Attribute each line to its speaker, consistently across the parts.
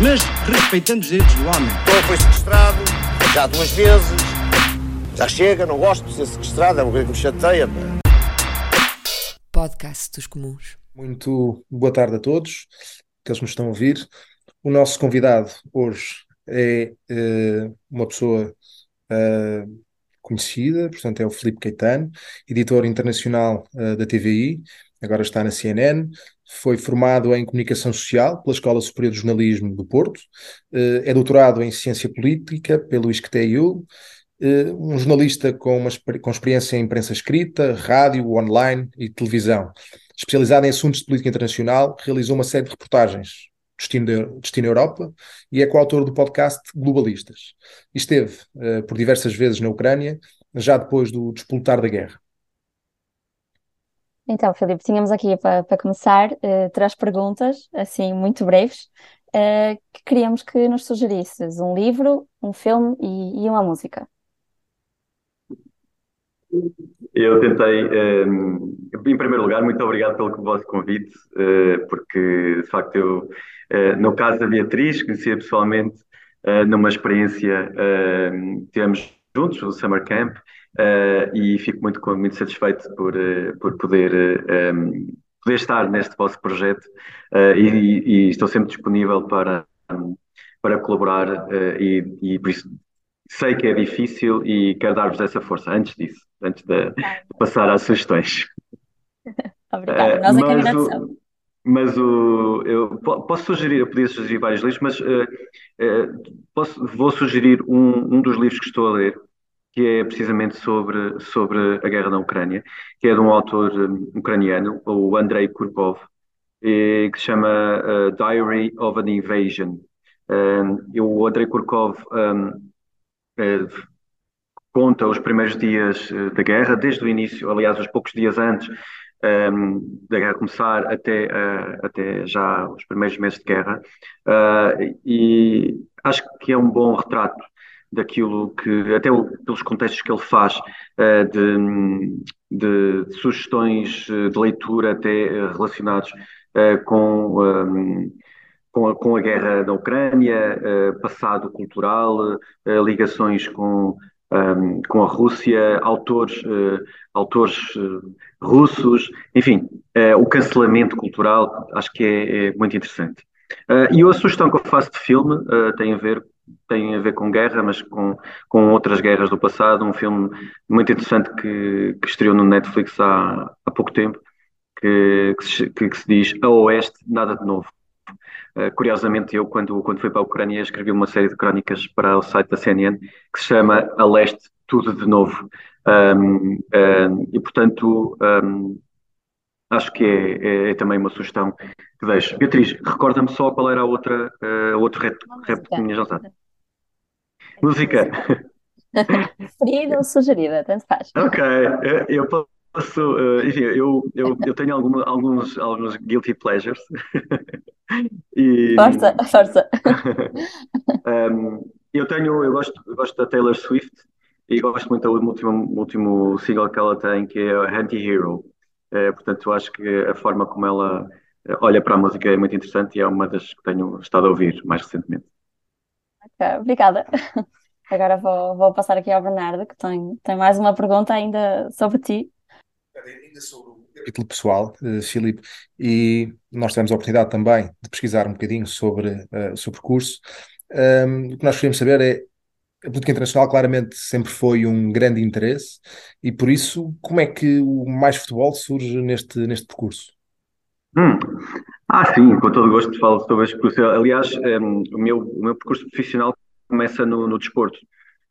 Speaker 1: mas respeitando os direitos do homem.
Speaker 2: Então foi sequestrado, já duas vezes. Já chega, não gosto de ser sequestrado, é uma coisa que me chateia.
Speaker 3: Podcast dos Comuns.
Speaker 4: Muito boa tarde a todos, aqueles que nos estão a ouvir. O nosso convidado hoje é uh, uma pessoa uh, conhecida, portanto é o Filipe Caetano, editor internacional uh, da TVI, agora está na CNN, foi formado em Comunicação Social pela Escola Superior de Jornalismo do Porto, é doutorado em Ciência Política pelo ISCTEU, um jornalista com, uma, com experiência em imprensa escrita, rádio, online e televisão. Especializado em assuntos de política internacional, realizou uma série de reportagens Destino, Destino Europa e é coautor do podcast Globalistas. Esteve uh, por diversas vezes na Ucrânia, já depois do despoltar da guerra.
Speaker 5: Então, Filipe, tínhamos aqui para, para começar uh, três perguntas, assim, muito breves, uh, que queríamos que nos sugerisses um livro, um filme e, e uma música.
Speaker 6: Eu tentei, um, em primeiro lugar, muito obrigado pelo vosso convite, uh, porque de facto eu, uh, no caso da Beatriz, conhecia pessoalmente numa experiência, tivemos juntos o Summer Camp, e fico muito, muito satisfeito por, por poder, um, poder estar neste vosso projeto e, e, estou sempre disponível para, um, para colaborar e, e por isso sei que é difícil e quero dar-vos essa força antes disso, antes de, de passar às sugestões.
Speaker 5: Obrigada, nós é que
Speaker 6: mas o, eu posso sugerir, eu podia sugerir vários livros, mas uh, uh, posso, vou sugerir um, um dos livros que estou a ler, que é precisamente sobre, sobre a guerra na Ucrânia, que é de um autor um, ucraniano, o Andrei Kurkov, que se chama uh, Diary of an Invasion. Um, o Andrei Kurkov um, eh, conta os primeiros dias eh, da guerra, desde o início, aliás, os poucos dias antes um, da guerra começar até, uh, até já os primeiros meses de guerra. Uh, e acho que é um bom retrato daquilo que, até o, pelos contextos que ele faz, de, de, de, sugestões de leitura até relacionados com. Com a, com a guerra da Ucrânia, passado cultural, ligações com, com a Rússia, autores, autores russos, enfim, o cancelamento cultural, acho que é, é muito interessante. e a sugestão que eu faço de filme tem a ver tem a ver com guerra, mas com, com outras guerras do passado. Um filme muito interessante que, que estreou no Netflix há, há pouco tempo, que, que, se, que, se, diz A Oeste, Nada de Novo. Uh, curiosamente, eu, quando, quando fui para a Ucrânia, escrevi uma série de crónicas para o site da CNN que se chama A Leste, Tudo de Novo. Um, um, e, portanto, um, acho que é, é, é, também uma sugestão que deixo. Beatriz, recorda-me só qual era a outra, uh, outro rap, rap que tinhas lançado. Música.
Speaker 5: Preferida ou sugerida, tanto faz.
Speaker 6: Ok, eh, eu posso, uh, enfim, eu, eu, eu tenho alguma, alguns, alguns guilty pleasures.
Speaker 5: e, força, força.
Speaker 6: um, eu tenho, eu gosto, eu gosto da Taylor Swift e gosto muito do último, último single que ela tem, que é Anti-Hero. Uh, portanto, eu acho que a forma como ela eh, olha para a música é muito interessante e é uma das que tenho estado a ouvir mais recentemente.
Speaker 5: Okay, obrigada. Agora vou, vou passar aqui ao Bernardo, que tem, tem mais uma pergunta ainda sobre ti
Speaker 4: ainda sobre o capítulo pessoal, uh, Filipe, e nós tivemos a oportunidade também de pesquisar um bocadinho sobre uh, o seu percurso. Um, o que nós queríamos saber é a política internacional claramente sempre foi um grande interesse e por isso como é que o Mais Futebol surge neste, neste percurso?
Speaker 6: Hum. Ah, sim, com todo gosto falo sobre este percurso. Aliás, um, o, meu, o meu percurso profissional começa no, no desporto.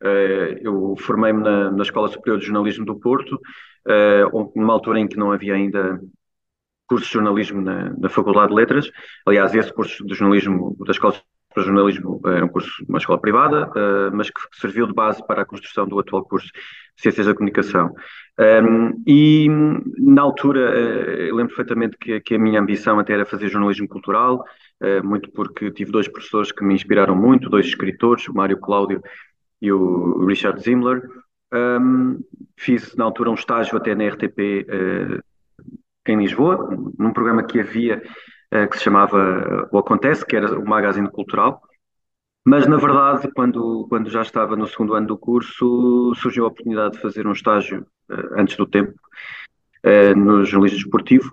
Speaker 6: Uh, eu formei-me na, na Escola Superior de Jornalismo do Porto uh, numa altura em que não havia ainda curso de jornalismo na, na, Faculdade de Letras. Aliás, esse curso de jornalismo da Escola de para jornalismo era um curso, uma escola privada, mas que serviu de base para a construção do atual curso de Ciências da Comunicação. Um, e na altura, uh, lembro perfeitamente que, que, a minha ambição até era fazer jornalismo cultural, muito porque tive dois professores que me inspiraram muito, dois escritores, o Mário Cláudio e o Richard Zimmler. Um, fiz na altura um estágio até na RTP eh, em Lisboa, num programa que havia que se chamava O Acontece, que era o magazine cultural. Mas, na verdade, quando, quando já estava no segundo ano do curso, surgiu a oportunidade de fazer um estágio uh, antes do tempo no jornalismo desportivo.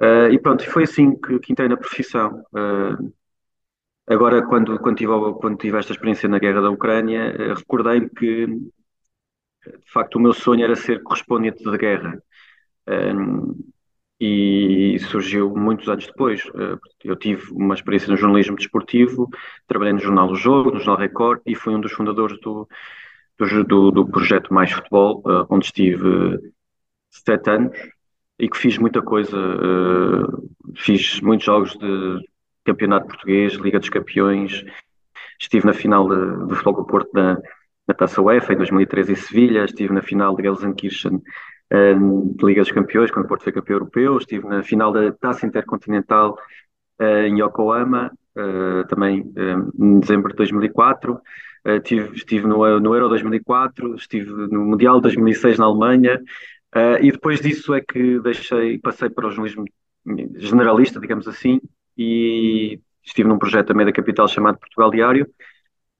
Speaker 6: Uh, e pronto, foi assim que, que entrei na profissão. agora, quando, quando, tive, quando tive esta experiência na guerra da Ucrânia, recordei-me que, de facto, o meu sonho era ser correspondente de guerra e surgiu muitos anos depois. Eh, eu tive uma experiência no jornalismo desportivo, trabalhei no jornal O Jogo, no jornal Record e fui um dos fundadores do, do, do projeto Mais Futebol, eh, onde estive sete anos e que fiz muita coisa. Eh, fiz muitos jogos de campeonato português, Liga dos Campeões, estive na final do Futebol do Porto na, na Taça UEFA em 2013 em Sevilha, estive na final de Gelsenkirchen de Liga dos Campeões, quando o Porto foi campeão europeu, estive na final da Taça Intercontinental uh, em Yokohama, uh, também em dezembro de 2004, estive, estive no, no Euro 2004, estive no Mundial 2006 na Alemanha, e depois disso é que deixei, passei para o jornalismo generalista, digamos assim, e estive num projeto também da capital chamado Portugal Diário,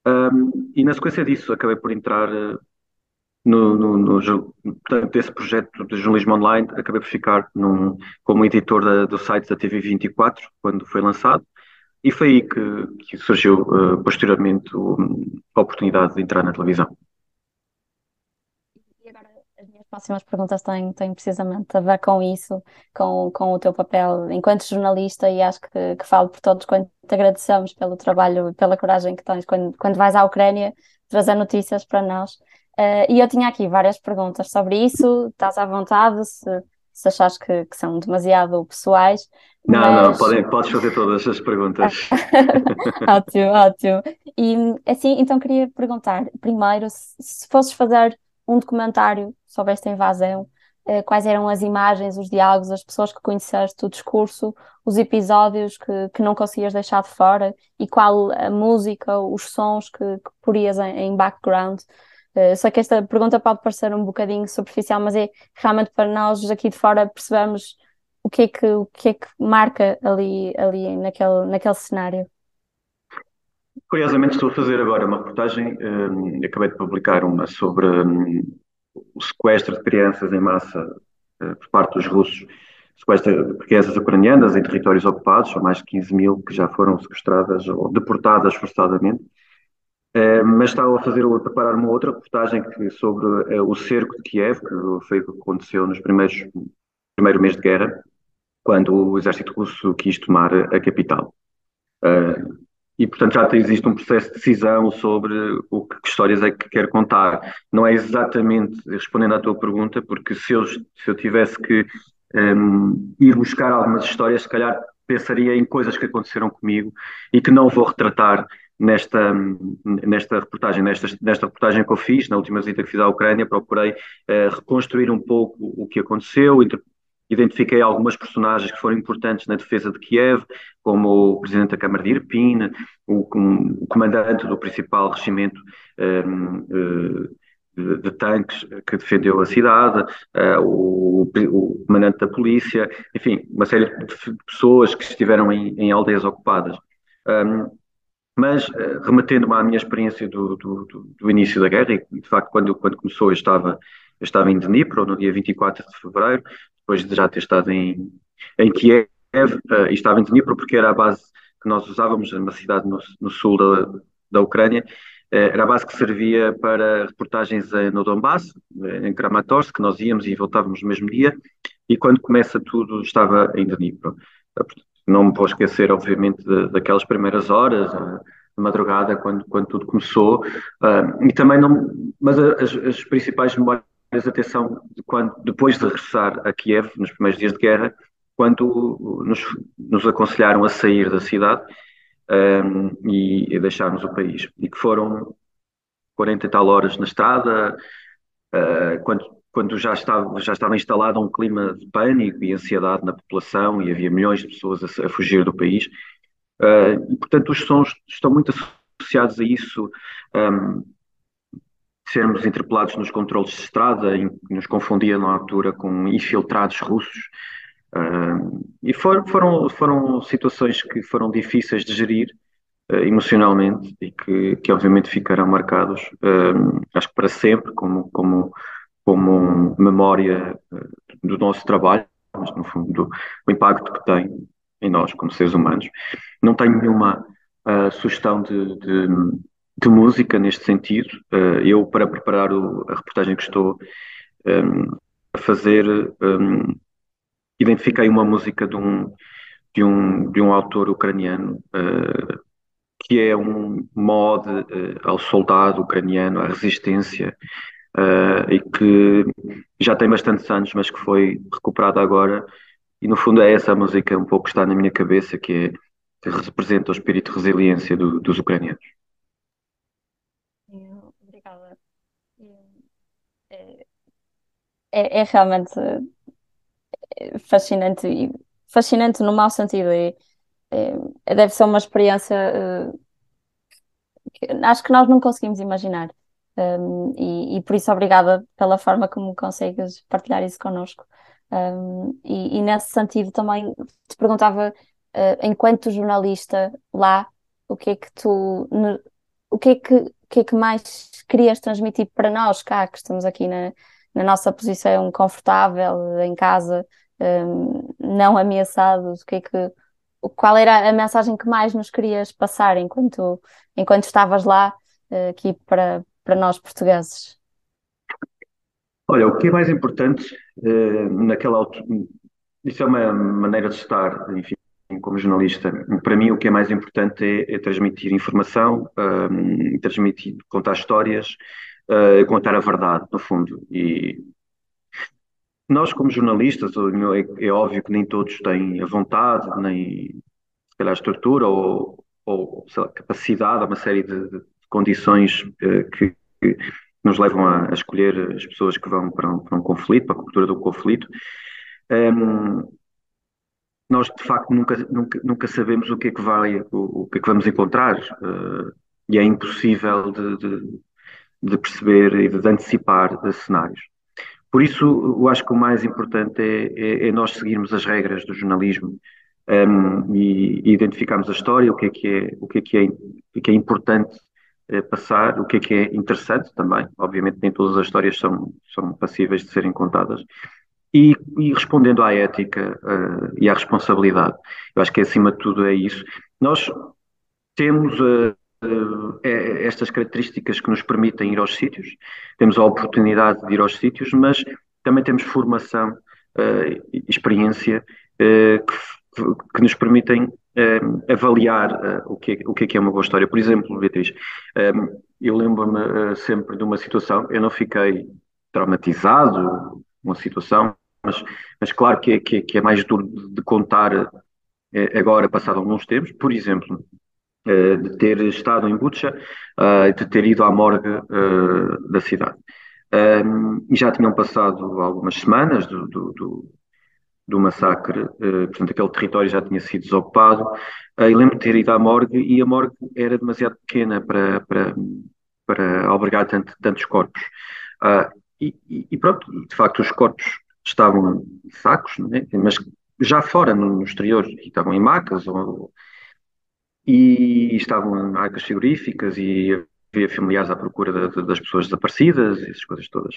Speaker 6: um, e na sequência disso acabei por entrar no, no, no, portanto, desse projeto de jornalismo online, acabei por ficar num, como editor da, do site da TV24, quando foi lançado, e foi aí que, que surgiu uh, posteriormente a oportunidade de entrar na televisão.
Speaker 5: E agora as minhas próximas perguntas têm, têm precisamente a ver com isso, com, com o teu papel enquanto jornalista, e acho que, que falo por todos quando te agradecemos pelo trabalho, pela coragem que tens quando, quando vais à Ucrânia trazer notícias para nós. Uh, e eu tinha aqui várias perguntas sobre isso, estás à vontade se, se achares que, que são demasiado pessoais.
Speaker 6: Não, mas... não, podem, podes fazer todas as perguntas.
Speaker 5: ótimo, ótimo. E assim, então queria perguntar, primeiro, se, se fosses fazer um documentário sobre esta invasão, uh, quais eram as imagens, os diálogos, as pessoas que conheceste, o discurso, os episódios que, que não conseguias deixar de fora e qual a música, os sons que, que porias em, em background Uh, só que esta pergunta pode parecer um bocadinho superficial, mas é realmente para nós aqui de fora percebemos o que é que, o que, é que marca ali, ali naquele, naquele cenário.
Speaker 6: Curiosamente estou a fazer agora uma reportagem, um, acabei de publicar uma sobre um, o sequestro de crianças em massa uh, por parte dos russos, sequestro de crianças ucranianas em territórios ocupados, são mais de 15 mil que já foram sequestradas ou deportadas forçadamente. Eh, mas estava a fazer, a preparar uma outra reportagem que, sobre uh, o cerco de Kiev, que foi o que aconteceu nos primeiros primeiro mês de guerra, quando o exército russo quis tomar a capital. Uh, e, portanto, já existe um processo de decisão sobre o que, que, histórias é que quer contar. Não é exatamente respondendo à tua pergunta, porque se eu, se eu tivesse que um, ir buscar algumas histórias, se calhar pensaria em coisas que aconteceram comigo e que não vou retratar nesta, nesta reportagem, nesta, nesta reportagem que eu fiz, na última visita que fiz à Ucrânia, procurei uh, reconstruir um pouco o que aconteceu, identifiquei algumas personagens que foram importantes na defesa de Kiev, como o presidente da Câmara de Irpin, o, um, o comandante do principal regimento um, uh, eh, de, de, tanques que defendeu a cidade, uh, o, o, comandante da polícia, enfim, uma série de pessoas que estiveram em, em aldeias ocupadas. Um, mas, uh, remetendo-me à minha experiência do, do, do, do, início da guerra, e de facto, quando, quando começou, eu estava, eu estava em Dnipro, no dia 24 de fevereiro, depois de já ter estado em, em Kiev, uh, e estava em Dnipro porque era a base que nós usávamos, uma cidade no, no sul da, da Ucrânia, uh, era a base que servia para reportagens no Donbass, em Kramatorsk, que nós íamos e voltávamos no mesmo dia, e quando começa tudo, estava em Dnipro. Não me vou esquecer, obviamente, de, daquelas primeiras horas, de madrugada, quando, quando tudo começou, uh, e também não, mas as, as principais memórias, atenção, de quando, depois de regressar a Kiev, nos primeiros dias de guerra, quando nos, nos aconselharam a sair da cidade, um, e, e deixarmos o país. E que foram 40 e tal horas na estrada, uh, quando, quando já, estava, já estava instalado um clima de pânico e ansiedade na população e havia milhões de pessoas a, a fugir do país. Uh, e, portanto, os sons estão muito associados a isso. Um, sermos interpelados nos controles de estrada, em, nos confundia na altura com infiltrados russos. Uh, e for, foram, foram situações que foram difíceis de gerir uh, emocionalmente e que, que obviamente ficarão marcados, uh, acho que para sempre, como, como, como memória do nosso trabalho, mas no fundo do, o impacto que tem em nós como seres humanos. Não tenho nenhuma sugestão de, de de música neste sentido. Uh, eu, para preparar o, a reportagem que estou um, ehm, a fazer, um, ehm, identifiquei uma música de um, de um, de um autor ucraniano uh, que é um mod uh, ao soldado ucraniano, à resistência, e que já tem bastantes anos, mas que foi recuperada agora. E no fundo é essa música um pouco que está na minha cabeça, que, é, que representa o espírito de resiliência do, dos ucranianos.
Speaker 5: é, é realmente é, fascinante e fascinante no mau sentido e é, deve ser uma experiência uh, que acho que nós não conseguimos imaginar um, e, e, por isso obrigada pela forma como consegues partilhar isso connosco. Um, e, e, nesse sentido também te perguntava uh, enquanto jornalista lá o que é que tu o que é que, o que é que mais querias transmitir para nós cá que estamos aqui na na nossa posição confortável em casa, um, não ameaçados, o que é que, qual era a mensagem que mais nos querias passar enquanto, enquanto estavas lá uh, aqui para, para nós portugueses?
Speaker 6: Olha, o que é mais importante uh, naquela altura, isso é uma maneira de estar, enfim, como jornalista. Para mim, o que é mais importante é, é transmitir informação, um, transmitir, contar histórias, uh, contar a verdade, no fundo. E nós, como jornalistas, é, é, óbvio que nem todos têm a vontade, nem se calhar a estrutura ou, ou lá, capacidade, uma série de condições uh, que, que, nos levam a, a, escolher as pessoas que vão para um, para um conflito, para a cultura do conflito. Um, nós de facto nunca, nunca, nunca sabemos o que é que vai, o, o que é que vamos encontrar, uh, e é impossível de, de, de perceber e de antecipar de cenários. Por isso, eu acho que o mais importante é, é, é nós seguirmos as regras do jornalismo um, e, e, identificarmos a história, o que é que é, o que é, que é, que é importante passar, o que é que é interessante também. Obviamente, nem todas as histórias são, são passíveis de serem contadas. E, e respondendo à ética uh, e à responsabilidade, eu acho que acima de tudo é isso. Nós temos. Uh, é estas características que nos permitem ir aos sítios, temos a oportunidade de ir aos sítios, mas também temos formação, uh, experiência uh, que, que, nos permitem uh, avaliar o, que é, o que é que é uma boa história. Por exemplo, Beatriz, eu lembro-me sempre de uma situação, eu não fiquei traumatizado, uma situação, mas, mas claro que é, que é, que é mais duro de contar agora, passado alguns tempos. Por exemplo, eh, de ter estado em Butcha e de ter ido à morgue eh, da cidade. e já tinham passado algumas semanas do, do, do massacre, eh, portanto, aquele território já tinha sido desocupado. e lembro de ter ido à morgue e a morgue era demasiado pequena para, para, para albergar tanto, tantos corpos. E, e, pronto, de facto, os corpos estavam em sacos, né? mas já fora, no, no exterior, estavam em macas ou, e estavam em arcas frigoríficas e havia familiares à procura de, das pessoas desaparecidas, essas coisas todas.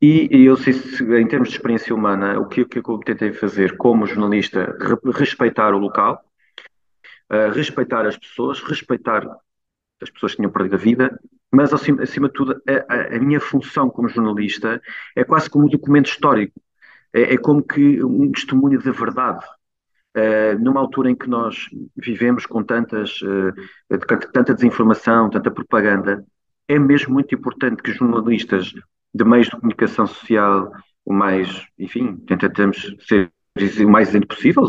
Speaker 6: E, e eu sei se, em termos de experiência humana, o que, o que eu tentei fazer como jornalista, re, respeitar o local, uh, respeitar as pessoas, respeitar as pessoas que tinham perdido a vida, mas acima, acima de tudo, a, a, a, minha função como jornalista é quase como um documento histórico, é, é como que um testemunho da verdade. Uh, numa altura em que nós vivemos com tantas, uh, tanta desinformação, tanta propaganda, é mesmo muito importante que jornalistas de meios de comunicação social, o mais, enfim, tentamos ser o mais isento possível,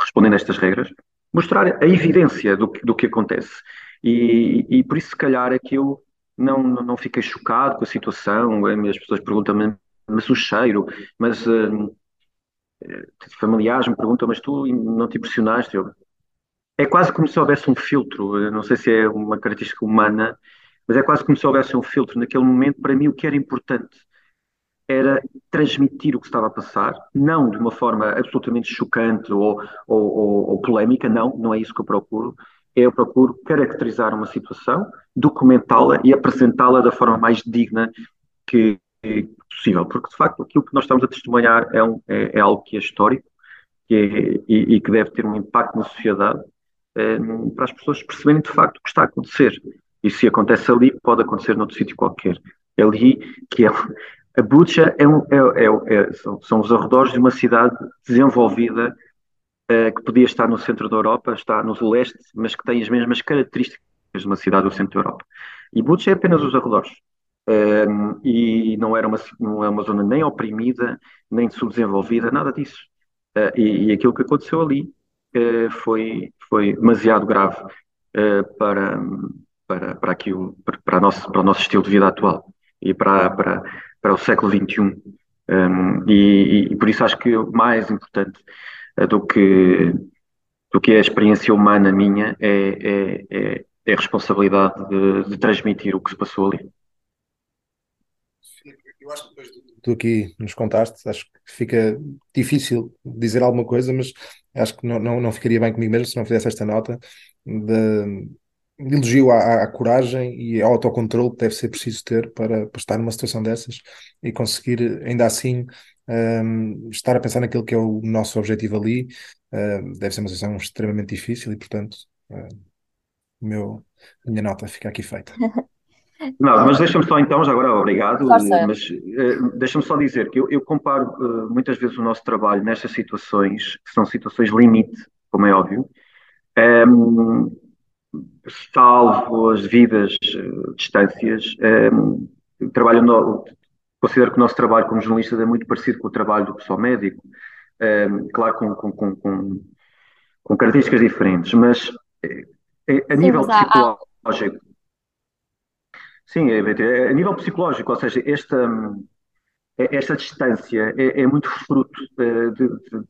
Speaker 6: respondendo a estas regras, mostrar a evidência do, do que acontece. E, e por isso, se calhar, é que eu não, não fiquei chocado com a situação. As pessoas perguntam-me, mas o cheiro, mas uh, familiares me perguntam, mas tu não te impressionaste? Eu, é quase como se houvesse um filtro, eu não sei se é uma característica humana, mas é quase como se houvesse um filtro. Naquele momento, para mim, o que era importante era transmitir o que estava a passar, não de uma forma absolutamente chocante ou, ou, ou, ou polémica, não, não é isso que eu procuro. Eu procuro caracterizar uma situação, documentá-la e apresentá-la da forma mais digna que, possível, porque de facto aquilo que nós estamos a testemunhar é, um, é, é algo que é histórico que é, e, e, que deve ter um impacto na sociedade é, para as pessoas perceberem de facto o que está a acontecer. E se acontece ali, pode acontecer noutro sítio qualquer. É ali que é, a Butcha é um, é, é, é, são, são, os arredores de uma cidade desenvolvida eh, que podia estar no centro da Europa, está no leste, mas que tem as mesmas características de uma cidade do centro da Europa. E Butcha é apenas os arredores. Um, e não era uma, não é uma zona nem oprimida, nem subdesenvolvida, nada disso. Uh, e, e, aquilo que aconteceu ali uh, foi, foi demasiado grave uh, para, para, para, aqui o, para, nosso, para o nosso estilo de vida atual e para, para, para o século XXI. Um, e, e, por isso acho que o mais importante do que, do que é a experiência humana minha é, é, é, é a responsabilidade de, de transmitir o que se passou ali
Speaker 4: eu acho que depois do tu aqui nos contaste, acho que fica difícil dizer alguma coisa, mas acho que não, não, não ficaria bem comigo mesmo se não fizesse esta nota de elogio à, à, coragem e ao autocontrole que deve ser preciso ter para, para estar numa situação dessas e conseguir, ainda assim, um, estar a pensar naquilo que é o nosso objetivo ali. Uh, deve ser uma situação extremamente difícil e, portanto, uh, meu, a minha nota fica aqui feita.
Speaker 6: Não, mas deixa-me só então, já agora obrigado, Força. mas uh, deixa-me só dizer que eu, eu comparo uh, muitas vezes o nosso trabalho nestas situações, que são situações limite, como é óbvio, um, ehm, salvo as devidas uh, distâncias, um, ehm, trabalho no, considero que o nosso trabalho como jornalistas é muito parecido com o trabalho do pessoal médico, um, ehm, claro, com, com, com, com, características diferentes, mas a Sim, nível psicológico. Sim, é, é, a nível psicológico, ou seja, esta, é, esta distância é, é muito fruto eh, de, de,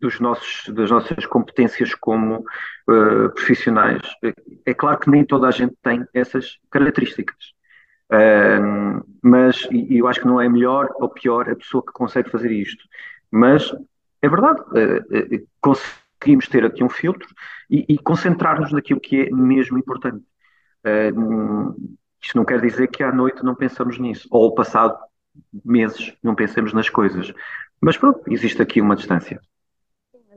Speaker 6: dos nossos, das nossas competências como uh, profissionais. É claro que nem toda a gente tem essas características, uh, mas e eu acho que não é melhor ou pior a pessoa que consegue fazer isto. Mas é verdade, uh, conseguimos ter aqui um filtro e, e concentrar-nos naquilo que é mesmo importante. Isto não quer dizer que à noite não pensamos nisso, ou passado meses não pensemos nas coisas. Mas pronto, existe aqui uma distância.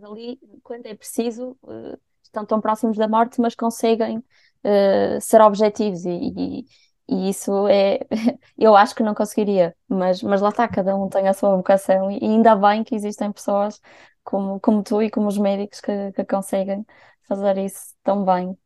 Speaker 5: Ali, quando é preciso, eh, estão tão próximos da morte, mas conseguem uh, ser objetivos e, e, e, isso é, eu acho que não conseguiria, mas, mas lá está, cada um tem a sua vocação e ainda bem que existem pessoas como, como tu e como os médicos que, que conseguem fazer isso tão bem.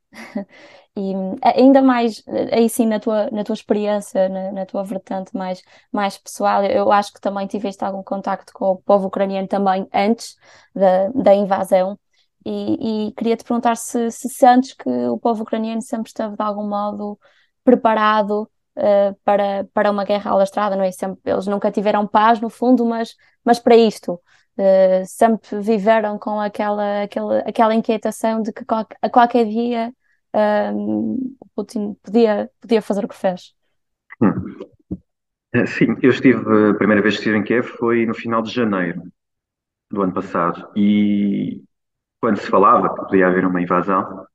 Speaker 5: E eh, ainda mais, eh, aí sim, na tua, na tua experiência, na, na, tua vertente mais, mais pessoal, eu acho que também tiveste algum contacto com o povo ucraniano também antes da, da invasão. E, e queria te perguntar se, se sentes que o povo ucraniano sempre esteve de algum modo preparado uh, para, para uma guerra alastrada, não é? Sempre, eles nunca tiveram paz, no fundo, mas, mas para isto. Uh, sempre viveram com aquela, aquela, aquela inquietação de que a qualquer dia um, o Putin podia, podia fazer o que fez.
Speaker 6: Hum. Eh, sim, eu estive, a primeira vez que estive em Kiev foi no final de janeiro do ano passado e quando se falava que podia haver uma invasão,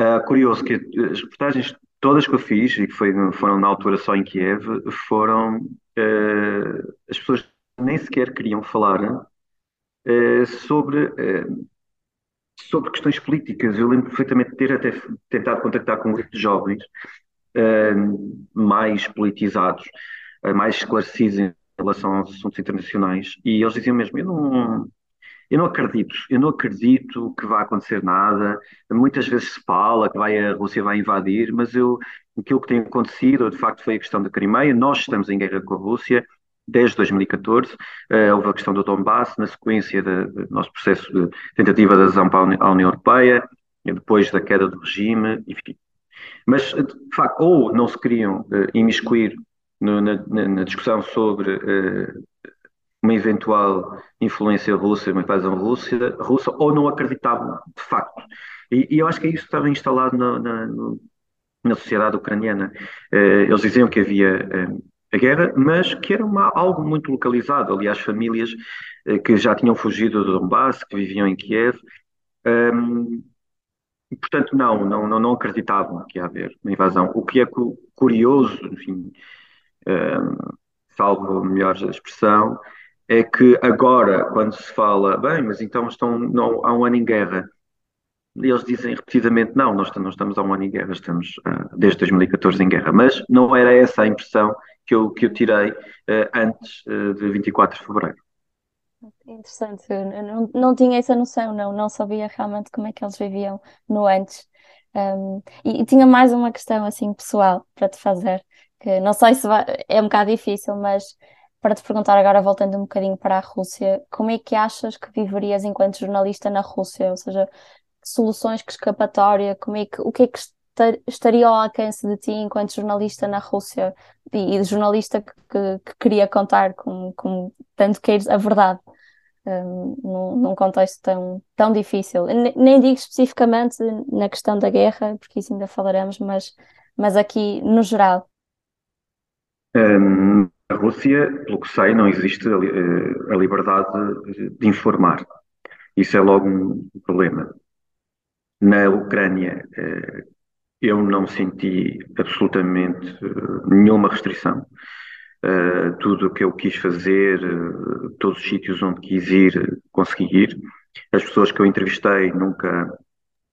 Speaker 6: uh, curioso que as reportagens todas que eu fiz e que foi, foram na altura só em Kiev foram uh, as pessoas nem sequer queriam falar uh, sobre sobre questões políticas. Eu lembro perfeitamente de ter até tentado contactar com um grupo de jovens uh, mais politizados, mais esclarecidos em relação aos assuntos internacionais, e eles diziam mesmo: eu não, eu não acredito, eu não acredito que vá acontecer nada. Muitas vezes se fala que vai, a Rússia vai invadir, mas eu, aquilo que tem acontecido, de facto, foi a questão da Crimeia. Nós estamos em guerra com a Rússia. Desde 2014. Uh, houve a questão do Donbass, na sequência do nosso processo de tentativa de adesão a União Europeia, depois da queda do regime, enfim. Mas, de facto, ou não se queriam uh, imiscuir no, na, na, discussão sobre uh, uma eventual influência russa, uma invasão russa, russa, ou não acreditavam, de facto. E, e eu acho que isso estava instalado na, na, na sociedade ucraniana. Uh, eles diziam que havia a guerra, mas que era uma, algo muito localizado. Aliás, famílias que já tinham fugido do Donbass, que viviam em Kiev, um, e, portanto, não, não, não, não acreditavam que ia haver uma invasão. O que é curioso, enfim, um, salvo melhor expressão, é que agora, quando se fala, bem, mas então estão não, há um ano em guerra, eles dizem repetidamente, não, nós não estamos há um ano em guerra, estamos uh, desde 2014 em guerra. Mas não era essa a impressão que eu, que eu tirei uh, antes uh, de 24 de fevereiro.
Speaker 5: Interessante, não, não tinha essa noção, não, não sabia realmente como é que eles viviam no antes. Um, e, e, tinha mais uma questão assim pessoal para te fazer, que não sei se vai, é um bocado difícil, mas para te perguntar agora, voltando um bocadinho para a Rússia, como é que achas que viverias enquanto jornalista na Rússia? Ou seja, soluções, que escapatória, como é que, o que é que estaria ao alcance de ti enquanto jornalista na Rússia e, e jornalista que, que, que, queria contar com, com tanto queires a verdade? um, num, num, contexto tão, tão difícil. nem digo especificamente na questão da guerra, porque isso ainda falaremos, mas, mas aqui no geral.
Speaker 6: Um, na Rússia, pelo que sei, não existe a, eh, a liberdade de informar. Isso é logo um problema. Na Ucrânia, eh, eu não senti absolutamente eh, nenhuma restrição uh, tudo o que eu quis fazer, uh, todos os sítios onde quis ir, consegui ir. As pessoas que eu entrevistei nunca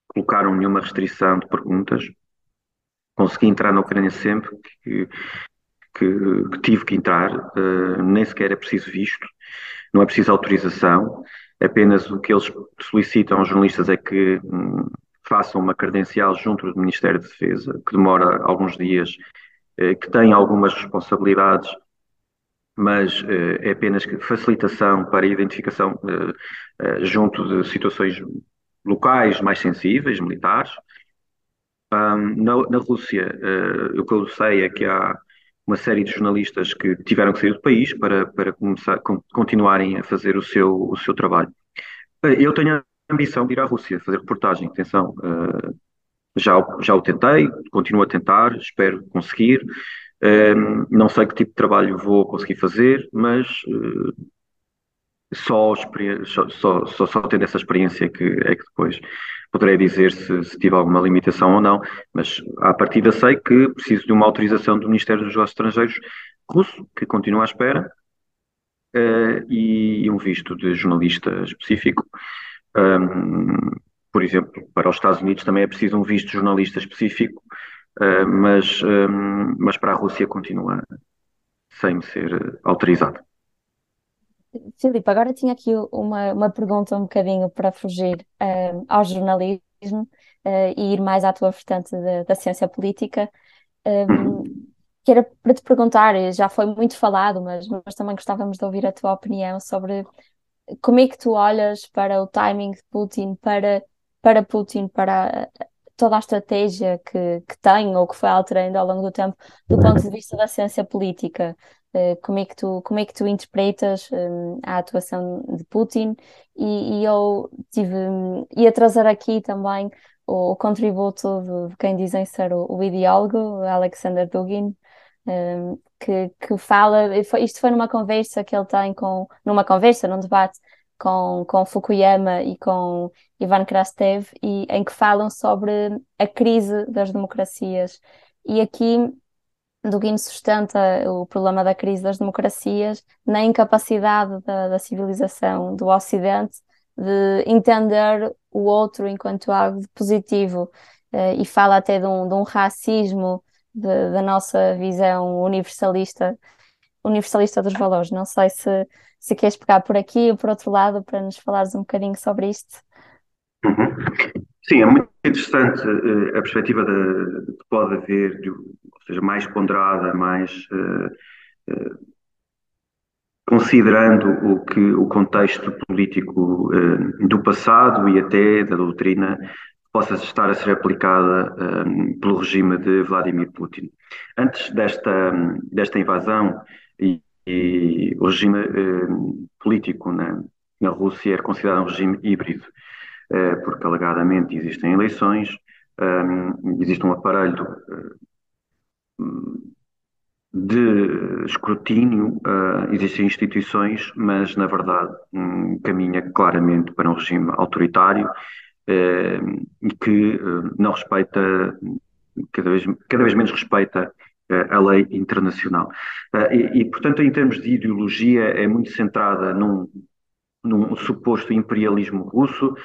Speaker 6: colocaram nenhuma restrição de perguntas. Consegui entrar na Ucrânia sempre que, que, que tive que entrar, uh, nem sequer é preciso visto, não é preciso autorização, apenas o que eles solicitam aos jornalistas é que hum, façam uma credencial junto do Ministério da de Defesa, que demora alguns dias eh, que tem algumas responsabilidades, mas eh, é apenas facilitação para a identificação eh, junto de situações locais mais sensíveis, militares. Na, na Rússia, o que eu sei é que há uma série de jornalistas que tiveram que sair do país para, para começar, continuarem a fazer o seu, o seu trabalho. Eu tenho ambição de ir à Rússia fazer reportagem, atenção, já, já o tentei, continuo a tentar, espero conseguir. Um, não sei que tipo de trabalho vou conseguir fazer, mas uh, só, só, só, só, tendo essa experiência que é que depois poderei dizer se, se tive alguma limitação ou não. Mas à partida sei que preciso de uma autorização do Ministério dos Negócios Estrangeiros russo, que continua à espera, uh, e, um visto de jornalista específico. Um, por exemplo, para os Estados Unidos também é preciso um visto jornalista específico, uh, mas, um, mas para a Rússia continua sem ser autorizado.
Speaker 5: Filipe, agora tinha aqui uma, uma pergunta um bocadinho para fugir ao jornalismo uh, e ir mais à tua vertente da, da ciência política. Um, que era para te perguntar, já foi muito falado, mas, mas também gostávamos de ouvir a tua opinião sobre como é que tu olhas para o timing de Putin para para Putin, para toda a estratégia que, que tem ou que foi alterando ao longo do tempo, do ponto de vista da ciência política. Eh, como é que tu, como é que tu interpretas um, a atuação de Putin? E, e, eu tive, ia trazer aqui também o, o contributo de, quem dizem ser o, o ideólogo, Alexander Dugin, um, que, que fala, isto foi numa conversa que ele tem com, numa conversa, num debate com, com Fukuyama e com Ivan Krastev, e, em que falam sobre a crise das democracias. E aqui Dugin sustenta o problema da crise das democracias na incapacidade da, da civilização do Ocidente de entender o outro enquanto algo positivo uh, e fala até de um, de um racismo de, da nossa visão universalista universalista dos valores. Não sei se, se queres pegar por aqui ou por outro lado para nos falares um bocadinho sobre isto.
Speaker 6: Uhum. Sim, é muito interessante uh, a perspectiva de, que pode haver, de, ou seja, mais ponderada, mais uh, uh, considerando o que o contexto político do passado e até da doutrina possa estar a ser aplicada um, pelo regime de Vladimir Putin. Antes desta, desta invasão, e, e o regime um, político na, na Rússia era considerado um regime híbrido, uh, porque alegadamente existem eleições, um, existe um aparelho uh, de escrutínio, uh, existem instituições, mas na verdade um, caminha claramente para um regime autoritário e que uh, não respeita, cada vez, cada vez menos respeita a lei internacional. E, e, portanto, em termos de ideologia, é muito centrada num, num suposto imperialismo russo,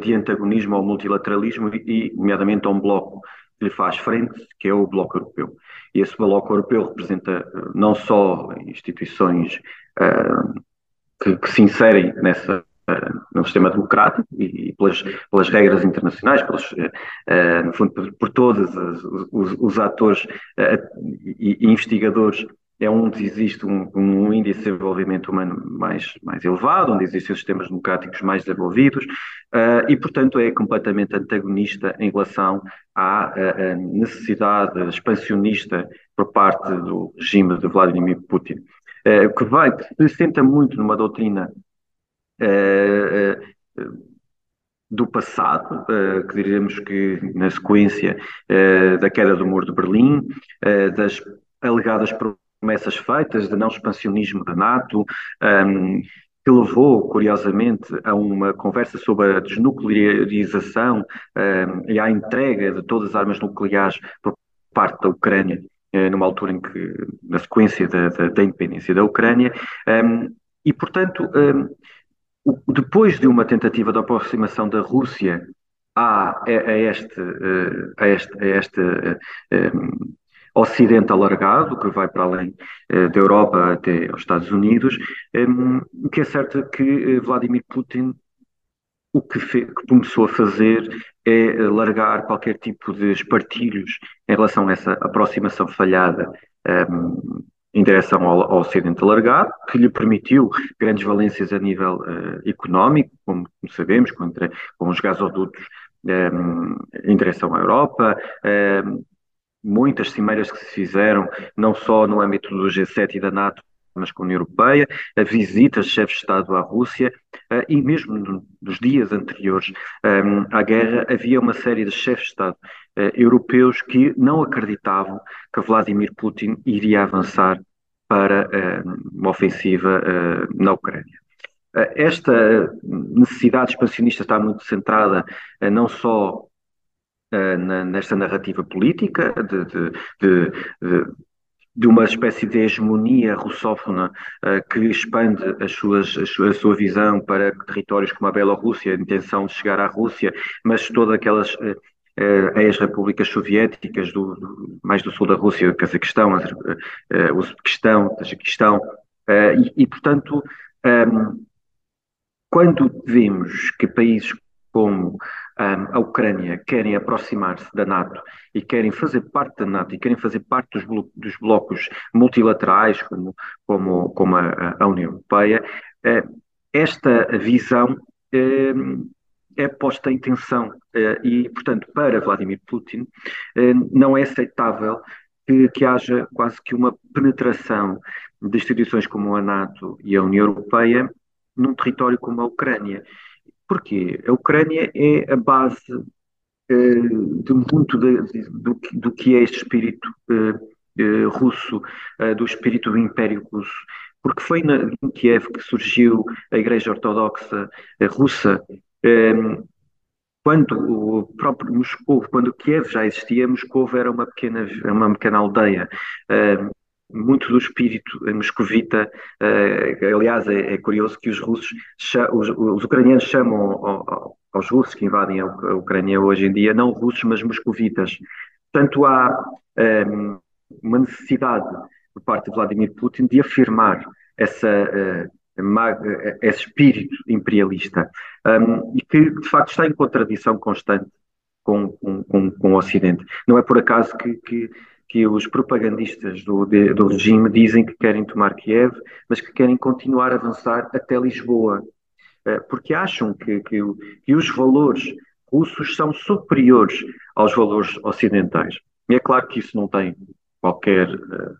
Speaker 6: de antagonismo ao multilateralismo e, nomeadamente, a um bloco que lhe faz frente, que é o Bloco Europeu. E esse Bloco Europeu representa eh, não só instituições uh, que, que, se inserem nessa, no sistema democrático e, e pelas, pelas, regras internacionais, pelos, uh, no fundo, por, por todos os, os, atores e, e investigadores é onde existe um, um, índice de desenvolvimento humano mais, mais elevado, onde existem sistemas democráticos mais desenvolvidos, e, portanto, é completamente antagonista em relação à, à necessidade expansionista por parte do regime de Vladimir Putin, que, vai, que se senta muito numa doutrina do passado, que diríamos que na sequência da queda do muro de Berlim, das alegadas promessas feitas de não expansionismo da NATO, um, que levou, curiosamente, a uma conversa sobre a desnuclearização um, e à entrega de todas as armas nucleares por parte da Ucrânia, numa altura em que, na sequência da, da, da independência da Ucrânia, um, e, portanto, depois de uma tentativa de aproximação da Rússia a, a, este, eh, a este, a este eh, Ocidente alargado, que vai para além eh, da Europa até aos Estados Unidos, eh, o que é certo é que eh, Vladimir Putin o que, que, começou a fazer é largar qualquer tipo de espartilhos em relação a essa aproximação falhada um, em direção ao, ao, Ocidente alargado, que lhe permitiu grandes valências a nível uh, económico, como, sabemos, com, com os gasodutos um, em direção à Europa, um, muitas cimeiras que se fizeram, não só no âmbito do G7 e da NATO, mas com a União Europeia, a visitas de chefes de Estado à Rússia, uh, e mesmo nos dias anteriores um, à guerra, havia uma série de chefes de Estado uh, europeus que não acreditavam que Vladimir Putin iria avançar para uh, uma ofensiva na Ucrânia. Esta necessidade expansionista está muito centrada não só nesta narrativa política de, de, de, de, uma espécie de hegemonia russófona que expande as suas, a sua visão para territórios como a Bielorrússia, a intenção de chegar à Rússia, mas todas aquelas ex-repúblicas soviéticas, do, do, mais do sul da Rússia, Cazaquistão, uh, Uzbequistão, Tajiquistão, uh, e, e, portanto, um, quando vemos que países como um, a Ucrânia querem aproximar-se da NATO e querem fazer parte da NATO e querem fazer parte dos, blo dos blocos multilaterais, como, como, como a, a União Europeia, esta visão uh, é posta em tensão uh, e, portanto, para Vladimir Putin não é aceitável que, que haja quase que uma penetração de instituições como a NATO e a União Europeia num território como a Ucrânia. Porquê? A Ucrânia é a base uh, de muito de, de, do, do, que é este espírito russo, do espírito do Império Russo. Porque foi na, em Kiev que surgiu a Igreja Ortodoxa Russa. Um, quando o próprio Moscou, quando Kiev já existia, Moscou era uma pequena, uma pequena aldeia. Um, muito do espírito moscovita. Uh, aliás, é, é, curioso que os russos, os, os ucranianos chamam ao, aos russos que invadem a Ucrânia hoje em dia, não russos, mas moscovitas. Portanto, há ehm, uma necessidade por parte de Vladimir Putin de afirmar essa, uh, esse espírito imperialista um, e que, de facto, está em contradição constante com, com, com, o Ocidente. Não é por acaso que, que que os propagandistas do, de, do regime dizem que querem tomar Kiev, mas que querem continuar a avançar até Lisboa, uh, porque acham que, que, que os valores russos são superiores aos valores ocidentais. E é claro que isso não tem qualquer uh,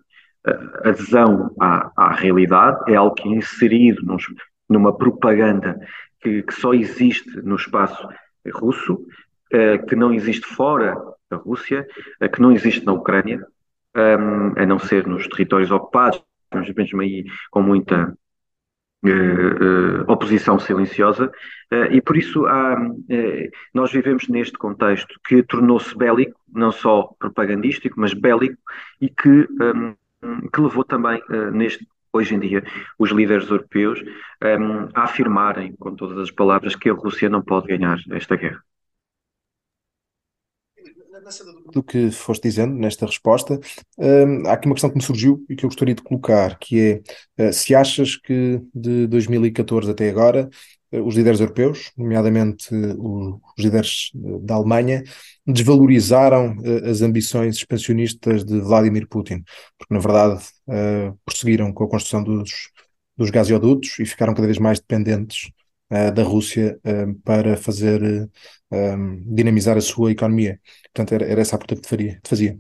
Speaker 6: adesão à, à, realidade, é algo que é inserido nos, numa propaganda que, que, só existe no espaço russo, uh, que não existe fora da Rússia, uh, que não existe na Ucrânia, um, a não ser nos territórios ocupados, mas mesmo aí com muita Uh, uh, oposição silenciosa, uh, e por isso há, nós vivemos neste contexto que tornou-se bélico, não só propagandístico, mas bélico, e que, um, que levou também, neste, hoje em dia, os líderes europeus um, a afirmarem, com todas as palavras, que a Rússia não pode ganhar esta guerra.
Speaker 4: Do que foste dizendo nesta resposta, hum, há aqui uma questão que me surgiu e que eu gostaria de colocar, que é uh, se achas que de 2014 até agora os líderes europeus, nomeadamente uh, os líderes da Alemanha, desvalorizaram as ambições expansionistas de Vladimir Putin, porque na verdade prosseguiram com a construção dos, dos gasodutos e ficaram cada vez mais dependentes da Rússia para fazer dinamizar a sua economia. Portanto, era, essa a pergunta que te, fazia.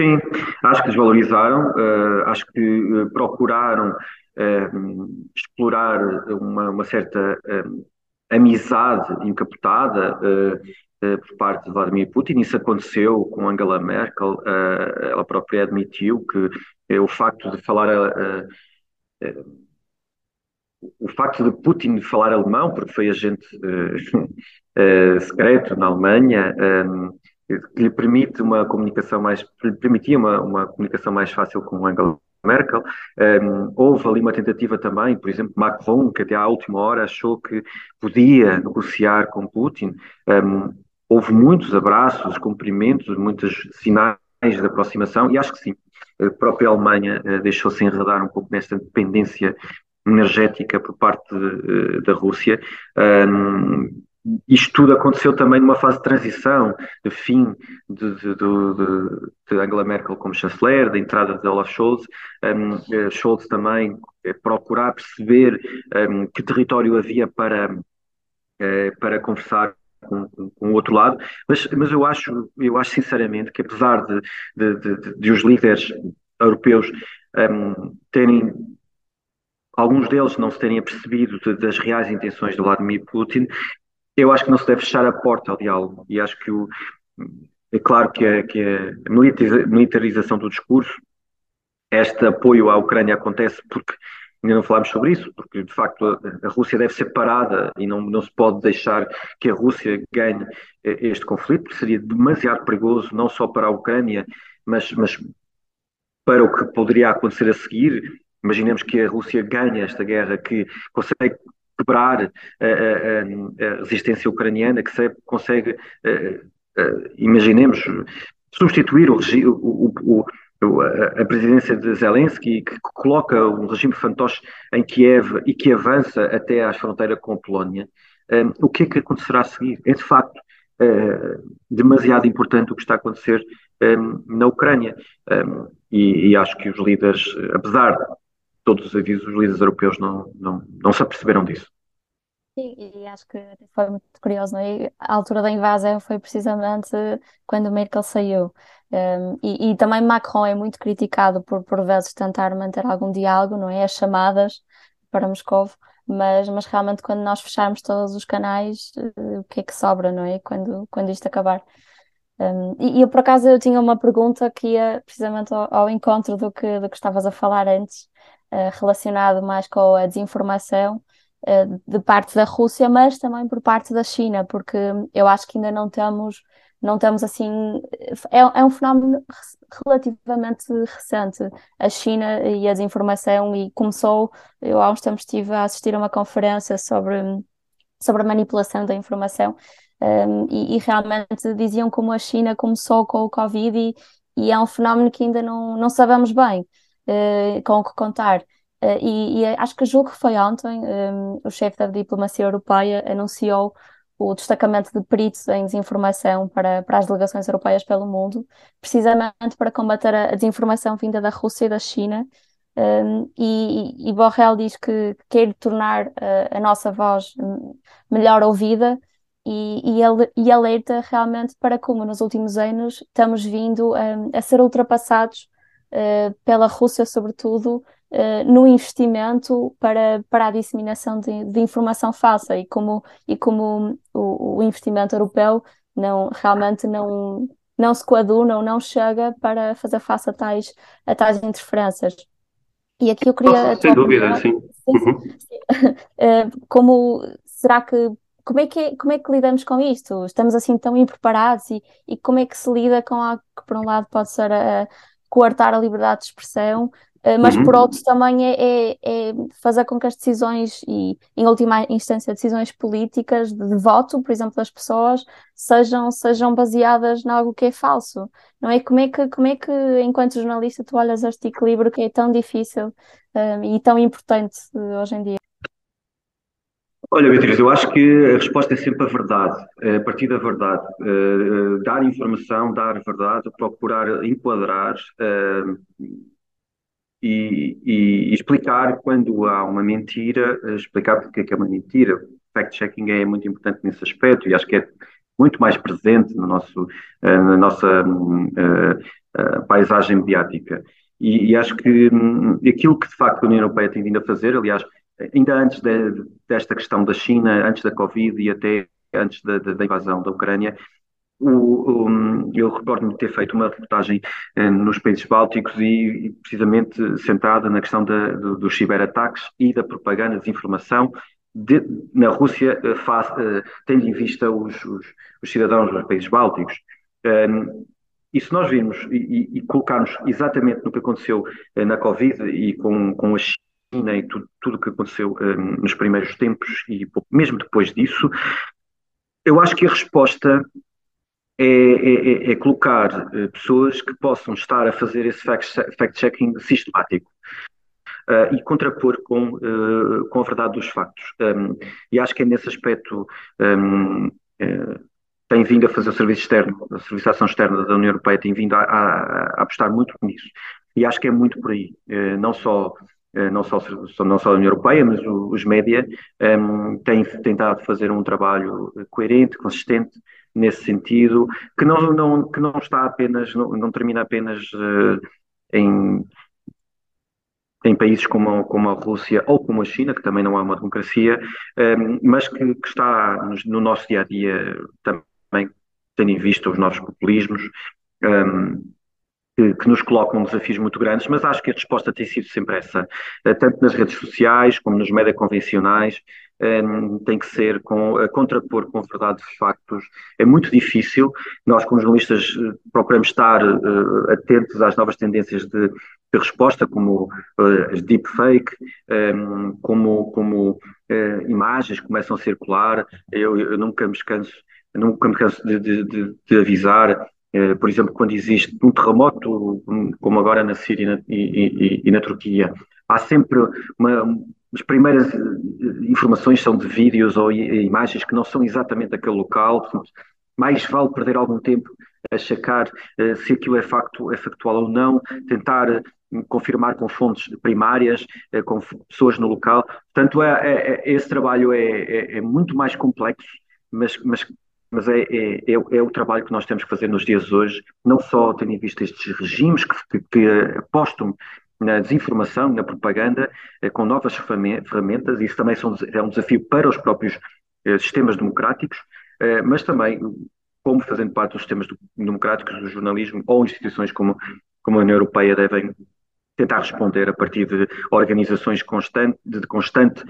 Speaker 6: Sim, acho que desvalorizaram, acho que procuraram uh, explorar uma, uma certa amizade encapotada por parte de Vladimir Putin. Isso aconteceu com Angela Merkel, ela própria admitiu que o facto de falar o facto de Putin falar alemão, porque foi agente uh, uh, secreto na Alemanha, eh, que lhe permite uma comunicação mais, permitia uma, uma comunicação mais fácil com Angela Merkel. Um, houve ali uma tentativa também, por exemplo, Macron, que até à última hora achou que podia negociar com Putin. Um, houve muitos abraços, cumprimentos, muitos sinais de aproximação, e acho que sim. A própria Alemanha uh, deixou-se enredar um pouco nesta dependência energética por parte de, da Rússia. Um, isto tudo aconteceu também numa fase de transição, de fim de, de, de, de Angela Merkel como chanceler, da entrada de Olaf Scholz. Um, eh, Scholz também eh, procurar perceber um, que território havia para, uh, para conversar com, com, o outro lado, mas, mas eu, acho, eu acho sinceramente que apesar de, de, de, os líderes europeus um, terem alguns deles não se terem apercebido das reais intenções de Vladimir Putin, eu acho que não se deve fechar a porta ao diálogo. E acho que o, é claro que a, que a militarização do discurso, este apoio à Ucrânia acontece porque ainda não falámos sobre isso, porque de facto a, Rússia deve ser parada e não, não se pode deixar que a Rússia ganhe eh, este conflito, porque seria demasiado perigoso, não só para a Ucrânia, mas, mas para o que poderia acontecer a seguir, Imaginemos que a Rússia ganha esta guerra, que consegue quebrar a, a, a resistência ucraniana, que se, consegue, imaginemos, substituir o, o, o, a presidência de Zelensky, que coloca um regime fantoche em Kiev e que avança até à fronteira com a Polónia. O que é que acontecerá a seguir? É de facto demasiado importante o que está a acontecer na Ucrânia. E, e, acho que os líderes, apesar todos os avisos, os líderes europeus não, não, não se aperceberam disso.
Speaker 5: Sim, e acho que foi muito curioso, não é? A altura da invasão foi precisamente quando Merkel saiu. Um, e, e, também Macron é muito criticado por, por vezes, tentar manter algum diálogo, não é? As chamadas para Moscou, mas, mas realmente quando nós fecharmos todos os canais, uh, o que é que sobra, não é? Quando, quando isto acabar. Um, e, e eu, por acaso, eu tinha uma pergunta que ia precisamente ao, ao encontro do que, do que estavas a falar antes, relacionado mais com a desinformação uh, de parte da Rússia, mas também por parte da China, porque eu acho que ainda não temos, não temos assim, é, é um fenómeno relativamente recente, a China e a desinformação, e começou, eu há uns tempos estive a assistir a uma conferência sobre, sobre a manipulação da informação, um, e, e, realmente diziam como a China começou com o Covid e, e é um fenómeno que ainda não, não sabemos bem uh, com o que contar. Uh, e, e, acho que julgo que foi ontem, um, o chefe da diplomacia europeia anunciou o destacamento de peritos em desinformação para, para as delegações europeias pelo mundo, precisamente para combater a, desinformação vinda da Rússia e da China. Um, e, e Borrell diz que quer tornar a, a nossa voz melhor ouvida e, e, e alerta realmente para como nos últimos anos estamos vindo um, a ser ultrapassados pela Rússia, sobretudo, uh, no investimento para, para a disseminação de, de, informação falsa e como, e como o, o, investimento europeu não, realmente não, não se coaduna ou não chega para fazer face a tais, a tais interferências. E aqui eu queria.
Speaker 6: Sem dúvida, sim. Uhum.
Speaker 5: Eh, como será que como é que, como é que lidamos com isto? Estamos assim tão impreparados e, e como é que se lida com algo que, por um lado, pode ser a coartar a liberdade de expressão, uh, mas uhum. por outro também é, é, é, fazer com que as decisões e, em última instância, decisões políticas de, de, voto, por exemplo, das pessoas, sejam, sejam baseadas em algo que é falso. Não é? Como é que, como é que enquanto jornalista, tu olhas este equilíbrio que é tão difícil um, e tão importante uh, hoje em dia?
Speaker 6: Olha, Beatriz, eu acho que a resposta é sempre a verdade, a partir da verdade. Uh, dar informação, dar verdade, procurar enquadrar e, e, explicar quando há uma mentira, explicar porque é que é uma mentira. Fact-checking é muito importante nesse aspecto e acho que é muito mais presente no nosso, na nossa paisagem mediática. E, e acho que um, aquilo que de facto a União Europeia tem vindo a fazer, aliás, ainda antes de, desta questão da China, antes da Covid e até antes da, da invasão da Ucrânia, o, o, eu recordo-me de ter feito uma reportagem eh, nos países bálticos e, e, precisamente centrada na questão da, do, dos ciberataques e da propaganda, desinformação de, na Rússia, eh, faz, eh, tendo em vista os, os, os, cidadãos dos países bálticos. Um, e se nós virmos e, e, colocarmos exatamente no que aconteceu eh, na Covid e com, com a China, e tudo, tudo que aconteceu um, nos primeiros tempos e mesmo depois disso, eu acho que a resposta é, é, é, é colocar uh, pessoas que possam estar a fazer esse fact-checking sistemático. Uh, e contrapor com, uh, com a verdade dos factos. Um, e acho que é nesse aspecto um, tem vindo a fazer o serviço externo, a serviço de ação externa da União Europeia tem vindo a, a, a apostar muito nisso. E acho que é muito por aí. não só eh, não só, não só a União Europeia, mas os média um, ehm, têm tentado fazer um trabalho coerente, consistente nesse sentido, que não, não, que não está apenas, não, não termina apenas uh, em, em países como, como a Rússia ou como a China, que também não é uma democracia, um, ehm, mas que, que está no, no, nosso dia a dia também, tendo em vista os novos populismos. Um, ehm, que, que, nos colocam desafios muito grandes, mas acho que a resposta tem sido sempre essa, eh, tanto nas redes sociais como nos médias convencionais, um, tem que ser com, a contrapor com verdade de factos. É muito difícil, nós como jornalistas eh, procuramos estar atentos às novas tendências de, de resposta, como as deepfake, como, como imagens começam a circular, eu, eu nunca me canso nunca me canso de, de, de, avisar. eh, por exemplo, quando existe um terremoto, como agora na Síria e, e, e na Turquia, há sempre uma, as primeiras eh, informações são de vídeos ou imagens que não são exatamente daquele local, mais vale perder algum tempo a checar uh, se aquilo é, facto, é factual ou não, tentar confirmar com fontes primárias, uh, com pessoas no local. Portanto, é, é, é esse trabalho é, é, é, muito mais complexo, mas, mas mas é, é, é, é, o trabalho que nós temos que fazer nos dias de hoje, não só tendo em vista estes regimes que, que, que apostam na desinformação, na propaganda, eh, com novas ferramentas, isso também são, é um desafio para os próprios eh, sistemas democráticos, eh, mas também, como fazendo parte dos sistemas democráticos, do jornalismo ou instituições como, como a União Europeia devem tentar responder a partir de organizações constante, de constante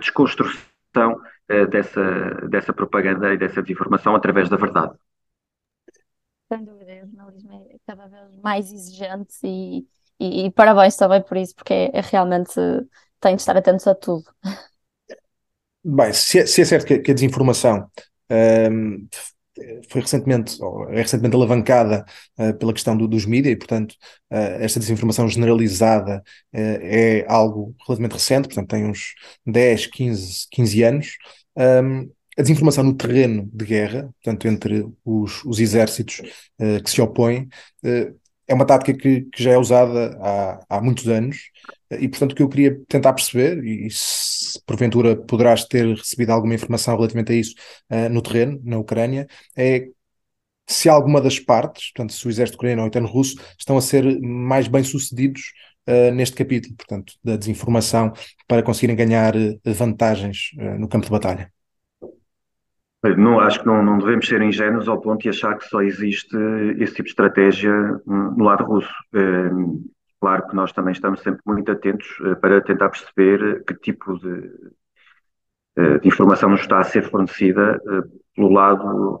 Speaker 6: desconstrução dessa, dessa propaganda e dessa desinformação através da verdade.
Speaker 5: Sem dúvida, o jornalismo é cada vez mais exigente e, e, e parabéns também por isso, porque é, é realmente tem de estar atentos a tudo.
Speaker 4: Bem, se é, se é certo que, que, a desinformação um, foi recentemente, é recentemente alavancada uh, pela questão do, dos mídias e, portanto, uh, esta desinformação generalizada uh, é algo relativamente recente, portanto, tem uns 10, 15, 15 anos. Um, a desinformação no terreno de guerra, portanto, entre os, os exércitos uh, que se opõem, uh, é uma tática que, que, já é usada há, há muitos anos e, portanto, o que eu queria tentar perceber, e se porventura poderás ter recebido alguma informação relativamente a isso uh, no terreno, na Ucrânia, é se alguma das partes, portanto, se o exército ucraniano ou o interno russo, estão a ser mais bem-sucedidos uh, neste capítulo, portanto, da desinformação, para conseguirem ganhar uh, vantagens no campo de batalha.
Speaker 6: Não, acho que não, não, devemos ser ingênuos ao ponto de achar que só existe esse tipo de estratégia hum, no lado russo. Hum, claro que nós também estamos sempre muito atentos eh, para tentar perceber que tipo de, eh, de informação nos está a ser fornecida eh, pelo lado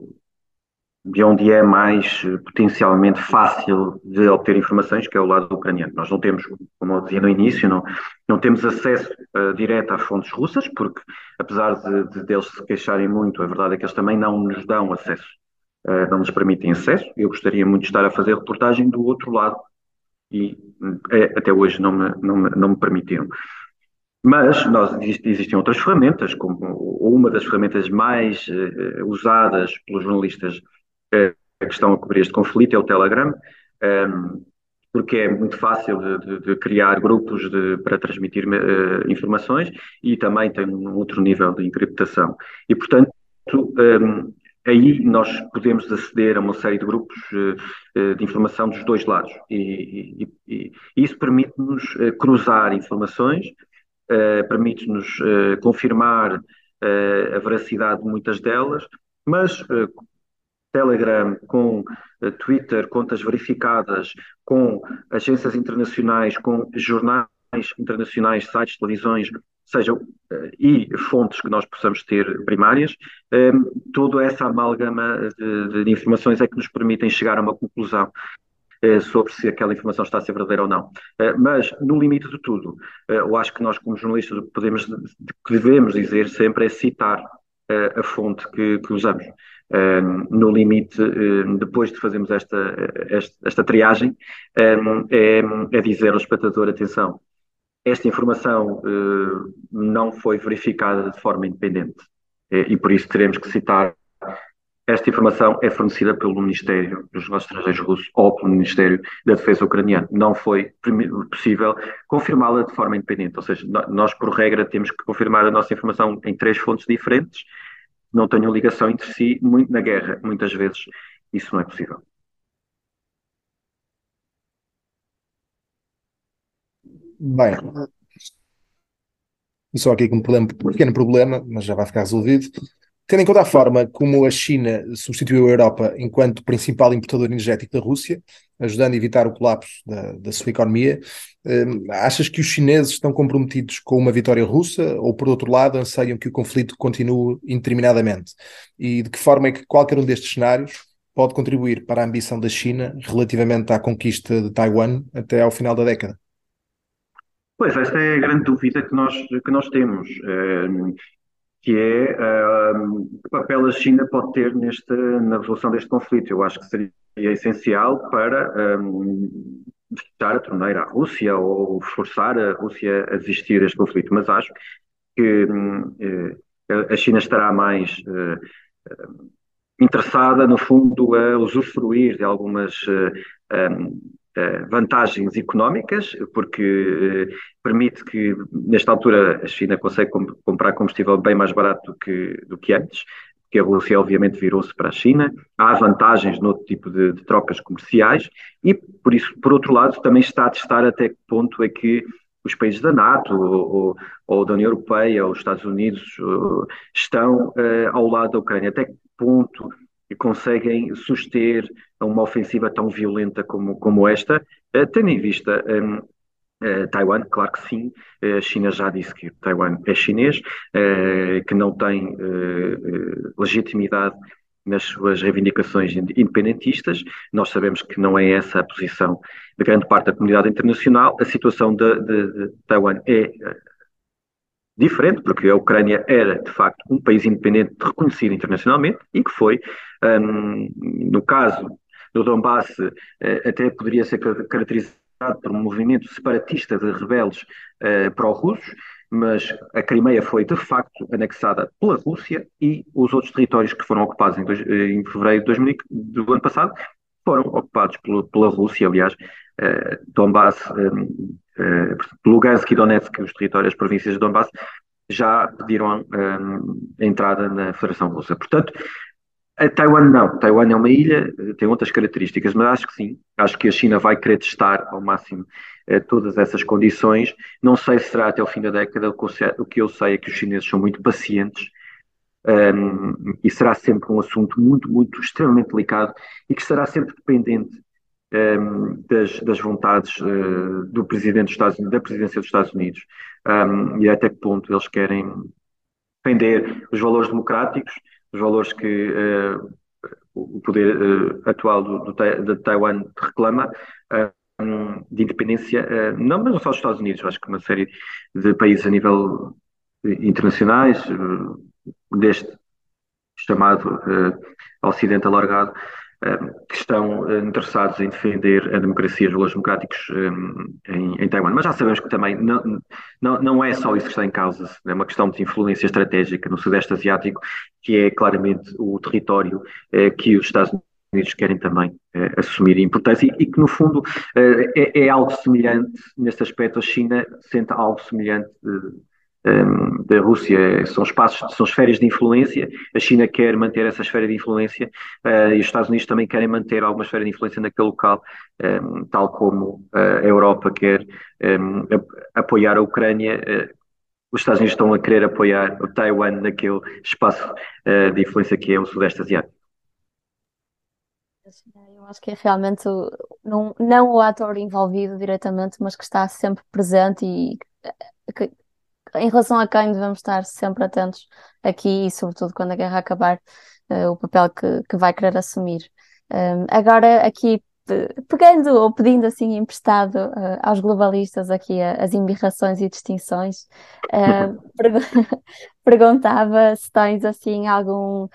Speaker 6: de onde é mais potencialmente fácil de obter informações, que é o lado ucraniano. Nós não temos, como eu dizia no início, não, não temos acesso uh, direto às fontes russas, porque apesar de, de deles se queixarem muito, a verdade é que eles também não nos dão acesso, uh, não nos permitem acesso. Eu gostaria muito de estar a fazer reportagem do outro lado e uh, até hoje não me, não me, não me permitiram. Mas nós, existem outras ferramentas, como uma das ferramentas mais usadas pelos jornalistas que estão a cobrir este conflito é o Telegram. Um, ehm, porque é muito fácil de, de criar grupos de, para transmitir uh, informações e também tem um outro nível de encriptação. E, portanto, um, aí nós podemos aceder a uma série de grupos uh, de informação dos dois lados. E, e, e isso permite-nos cruzar informações, permite-nos confirmar a veracidade de muitas delas, mas Telegram, com uh, Twitter, contas verificadas, com agências internacionais, com jornais internacionais, sites, televisões, sejam uh, e fontes que nós possamos ter primárias, um, ehm, toda essa amálgama de, de, informações é que nos permitem chegar a uma conclusão sobre se aquela informação está a ser verdadeira ou não. mas, no limite de tudo, eu acho que nós, como jornalistas, o que devemos dizer sempre é citar a fonte que, que usamos no limite, depois de fazermos esta, esta, esta triagem, é, é, dizer ao espectador: atenção, esta informação eh, não foi verificada de forma independente e por isso teremos que citar. Esta informação é fornecida pelo Ministério dos Negócios Estrangeiros Russo ou pelo Ministério da Defesa Ucraniano. Não foi possível confirmá-la de forma independente. Ou seja, nós, por regra, temos que confirmar a nossa informação em três fontes diferentes não tenham ligação entre si, muito na guerra. Muitas vezes isso não é possível.
Speaker 4: Bem, só aqui com um, problema, pequeno problema, mas já vai ficar resolvido. Tendo em conta a forma como a China substituiu a Europa enquanto principal importador energético da Rússia, ajudando a evitar o colapso da, da sua economia, hum, achas que os chineses estão comprometidos com uma vitória russa ou, por outro lado, anseiam que o conflito continue indeterminadamente? E de que forma é que qualquer um destes cenários pode contribuir para a ambição da China relativamente à conquista de Taiwan até ao final da década?
Speaker 6: Pois, esta é a grande dúvida que nós, que nós temos. Que é uh, que papel a China pode ter neste, na resolução deste conflito. Eu acho que seria essencial para um, fechar a torneira à Rússia ou forçar a Rússia a desistir deste conflito, mas acho que um, a China estará mais uh, interessada, no fundo, a usufruir de algumas uh, um, vantagens económicas, porque eh, permite que, nesta altura, a China consegue comprar combustível bem mais barato do que, do que antes, porque a Rússia, obviamente, virou-se para a China. Há vantagens no outro tipo de, de, trocas comerciais e, por isso, por outro lado, também está a testar até que ponto é que os países da NATO ou, ou, da União Europeia ou os Estados Unidos estão uh, ao lado da Ucrânia. Até que ponto conseguem suster uma ofensiva tão violenta como, como esta, uh, tendo em vista um, uh, eh, Taiwan, claro que sim, eh, a China já disse que Taiwan é chinês, que não tem legitimidade nas suas reivindicações independentistas. Nós sabemos que não é essa a posição de grande parte da comunidade internacional. A situação de, de, de Taiwan é diferente, porque a Ucrânia era, de facto, um país independente reconhecido internacionalmente e que foi, um, no caso do Donbass, eh, até poderia ser caracterizado por um movimento separatista de rebeldes uh, pró-russos, mas a Crimeia foi de facto anexada pela Rússia e os outros territórios que foram ocupados em, dois, em fevereiro de 2000, do ano passado foram ocupados pela, Rússia, aliás, uh, Donbass, uh, Lugansk e Donetsk, os territórios, as províncias de Donbass, já pediram a entrada na Federação Russa. Portanto, a Taiwan não. Taiwan é uma ilha, tem outras características, mas acho que sim. Acho que a China vai querer testar ao máximo eh, todas essas condições. Não sei se será até o fim da década. O que eu sei é que os chineses são muito pacientes um, e será sempre um assunto muito, muito, extremamente delicado e que estará sempre dependente um, das, das, vontades uh, do presidente dos Estados Unidos, da presidência dos Estados Unidos um, e até que ponto eles querem defender os valores democráticos os valores que uh, o poder uh, atual do, do, de Taiwan reclama, uh, de independência, não, mas não só dos Estados Unidos, acho que uma série de países a nível internacionais, deste chamado Ocidente alargado, que estão eh, interessados em defender a democracia e os valores democráticos eh, em, em, Taiwan. Mas já sabemos que também não, não, não é só isso que está em causa, é uma questão de influência estratégica no Sudeste Asiático, que é claramente o território eh, que os Estados Unidos querem também assumir importância e, e que, no fundo, é, é, algo semelhante, neste aspecto, a China sente algo semelhante um, da Rússia são espaços, são esferas de influência. A China quer manter essa esfera de influência uh, e os Estados Unidos também querem manter alguma esfera de influência naquele local, um, tal como uh, a Europa quer um, apoiar a Ucrânia. Uh, os Estados Unidos estão a querer apoiar o Taiwan naquele espaço de influência que é o Sudeste Asiático.
Speaker 5: Eu acho que é realmente não, não o ator envolvido diretamente, mas que está sempre presente e que, em relação a quem devemos estar sempre atentos aqui e, sobretudo, quando a guerra acabar, uh, o papel que, que vai querer assumir. Um, agora, aqui, pegando ou pedindo assim emprestado uh, aos globalistas aqui as embirrações e distinções, uh, perguntava se tens assim algum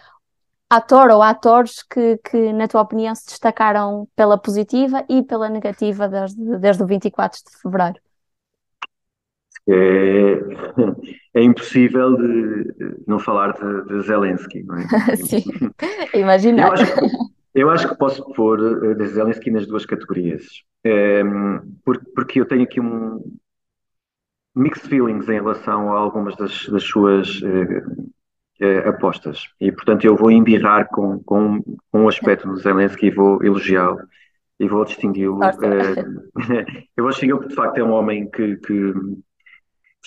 Speaker 5: ator ou atores que, que, na tua opinião, se destacaram pela positiva e pela negativa desde, desde o 24 de fevereiro
Speaker 6: é, é impossível de não falar de, de Zelensky, não é?
Speaker 5: Sim, imagina.
Speaker 6: Eu acho, eu acho que posso pôr eh, de Zelensky nas duas categorias, é, porque eu tenho aqui um mixed feelings em relação a algumas das, das suas é, apostas, e portanto eu vou embirrar com, com, com um aspecto do Zelensky e vou elogiá-lo e vou distingui-lo. eu vou distingui-lo porque de facto é um homem que, que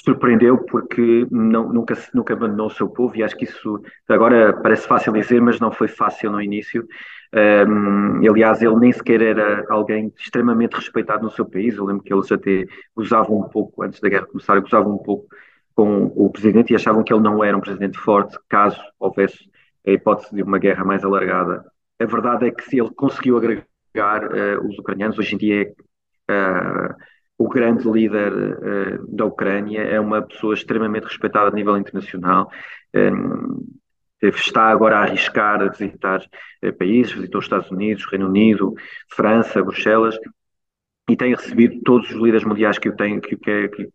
Speaker 6: surpreendeu porque não, nunca, nunca abandonou o seu povo e acho que isso agora parece fácil dizer, mas não foi fácil no início. Um, aliás, ele nem sequer era alguém extremamente respeitado no seu país. Eu lembro que eles até gozavam um pouco, antes da guerra começar, gozavam um pouco com o presidente e achavam que ele não era um presidente forte caso houvesse a hipótese de uma guerra mais alargada. A verdade é que se ele conseguiu agregar uh, os ucranianos, hoje em dia é. Uh, o grande líder uh, da Ucrânia, é uma pessoa extremamente respeitada a nível internacional. Um, eh, está agora a arriscar a visitar uh, países, visitou os Estados Unidos, Reino Unido, França, Bruxelas, e tem recebido todos os líderes mundiais que eu tenho, que, que, que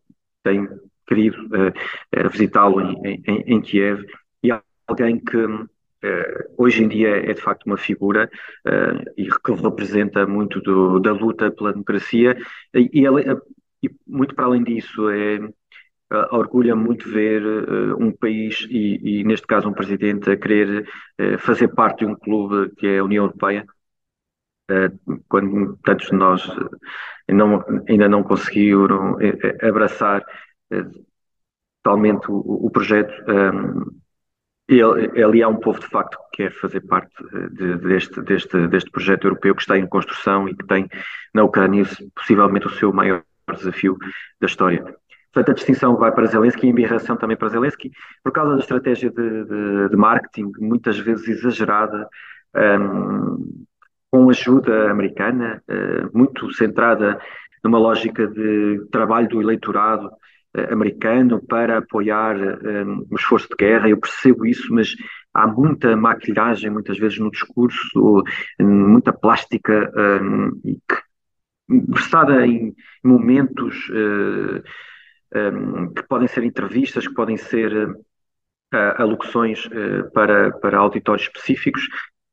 Speaker 6: querido uh, visitá-lo em, em, em, Kiev, e alguém que hoje em dia é de facto uma figura uh, e que representa muito do, da luta pela democracia. E, e, e, muito para além disso é uh, orgulha muito ver um país e, e, neste caso um presidente a querer fazer parte de um clube que é a União Europeia. Quando tantos de nós não, ainda não conseguiram abraçar totalmente o, o projeto um, ali há um povo de facto que quer fazer parte eh, de, deste, deste, deste projeto europeu que está em construção e que tem na Ucrânia possivelmente o seu maior desafio da história. Portanto, a distinção vai para Zelensky e a embirração também para Zelensky, por causa da estratégia de, de, de marketing, muitas vezes exagerada, um, com ajuda americana, uh, muito centrada numa lógica de trabalho do eleitorado, americano para apoiar um, eh, o esforço de guerra. Eu percebo isso, mas há muita maquilhagem, muitas vezes, no discurso, muita plástica um, e que versada em momentos que podem ser entrevistas, que podem ser alocuções para, para auditórios específicos,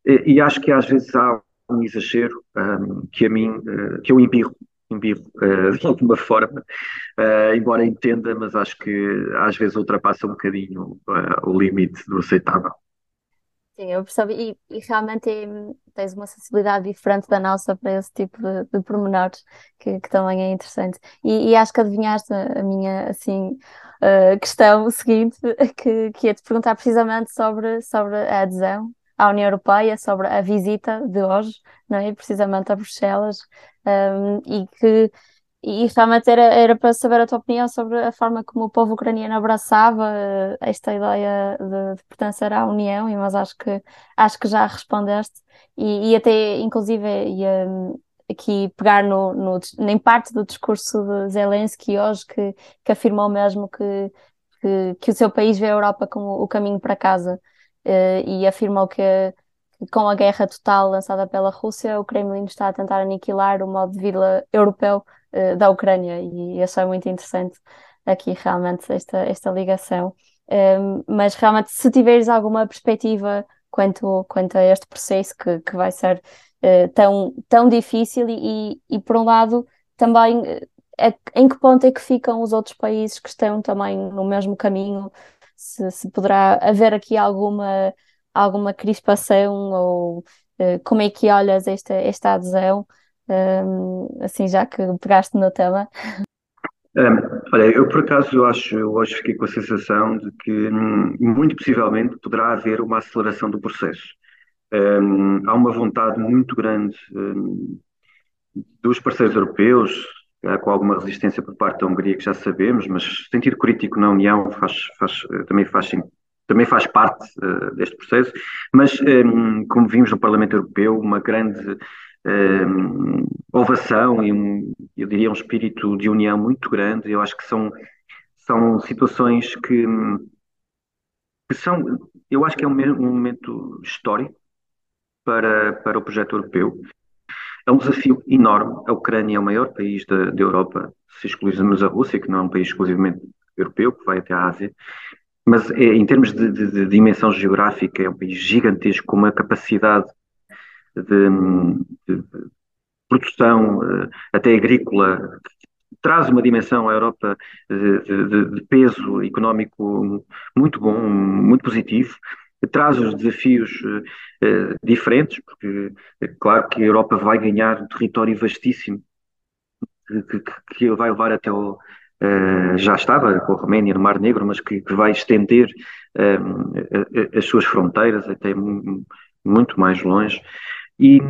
Speaker 6: e, e acho que às vezes há um exagero um, que a mim, uh, que eu embirro, embirro uh, de alguma forma, uh, embora entenda, mas acho que às vezes ultrapassa um bocadinho o limite do aceitável.
Speaker 5: Sim, eu percebo, e, e realmente tens uma sensibilidade diferente da nossa para esse tipo de, de pormenores, que, que também é interessante. E, e, acho que adivinhaste a minha, assim, uh, questão seguinte, que, que ia te perguntar precisamente sobre, sobre a adesão à União Europeia sobre a visita de hoje, não é? precisamente a Bruxelas, um, e que e realmente era, era para saber a tua opinião sobre a forma como o povo ucraniano abraçava uh, esta ideia de, de, pertencer à União, mas acho que, acho que já respondeste, e, e até inclusive ia aqui pegar no, no, em parte do discurso de Zelensky hoje, que, que afirmou mesmo que, que, que o seu país vê a Europa como o caminho para casa. Eh, e afirmou que com a guerra total lançada pela Rússia, o Kremlin está a tentar aniquilar o modo de vida europeu uh, da Ucrânia e achei muito interessante aqui realmente esta, esta ligação. Um, ehm, mas realmente, se tiveres alguma perspectiva quanto, quanto a este processo que, que vai ser uh, tão, tão difícil e, e, por um lado, também uh, em que ponto é que ficam os outros países que estão também no mesmo caminho se, se poderá haver aqui alguma, alguma crispação ou uh, como é que olhas esta, esta adesão, um, assim já que pegaste no tema?
Speaker 6: Um, olha, eu por acaso eu acho, eu hoje fiquei com a sensação de que hum, muito possivelmente poderá haver uma aceleração do processo. Um, há uma vontade muito grande um, dos parceiros europeus, com alguma resistência por parte da Hungria, que já sabemos, mas sentido crítico na União faz, faz, também, faz, também faz parte uh, deste processo. Mas, um, ehm, como vimos no Parlamento Europeu, uma grande um, ehm, ovação e, um, eu diria, um espírito de união muito grande. Eu acho que são, são situações que, que são, eu acho que é um, um momento histórico para, para o projeto europeu. É um desafio enorme. A Ucrânia é o maior país da, da Europa, se excluirmos a Rússia, que não é um país exclusivamente europeu, que vai até a Ásia. Mas é, em termos de, de, de, dimensão geográfica, é um país gigantesco, com uma capacidade de, de produção, eh, até agrícola, traz uma dimensão à Europa de, peso económico muito bom, muito positivo traz os desafios diferentes, porque é claro que a Europa vai ganhar um território vastíssimo que, que, que vai levar até o. Uh, já estava com a Roménia no Mar Negro, mas que, que vai estender uh, as suas fronteiras até muito mais longe. E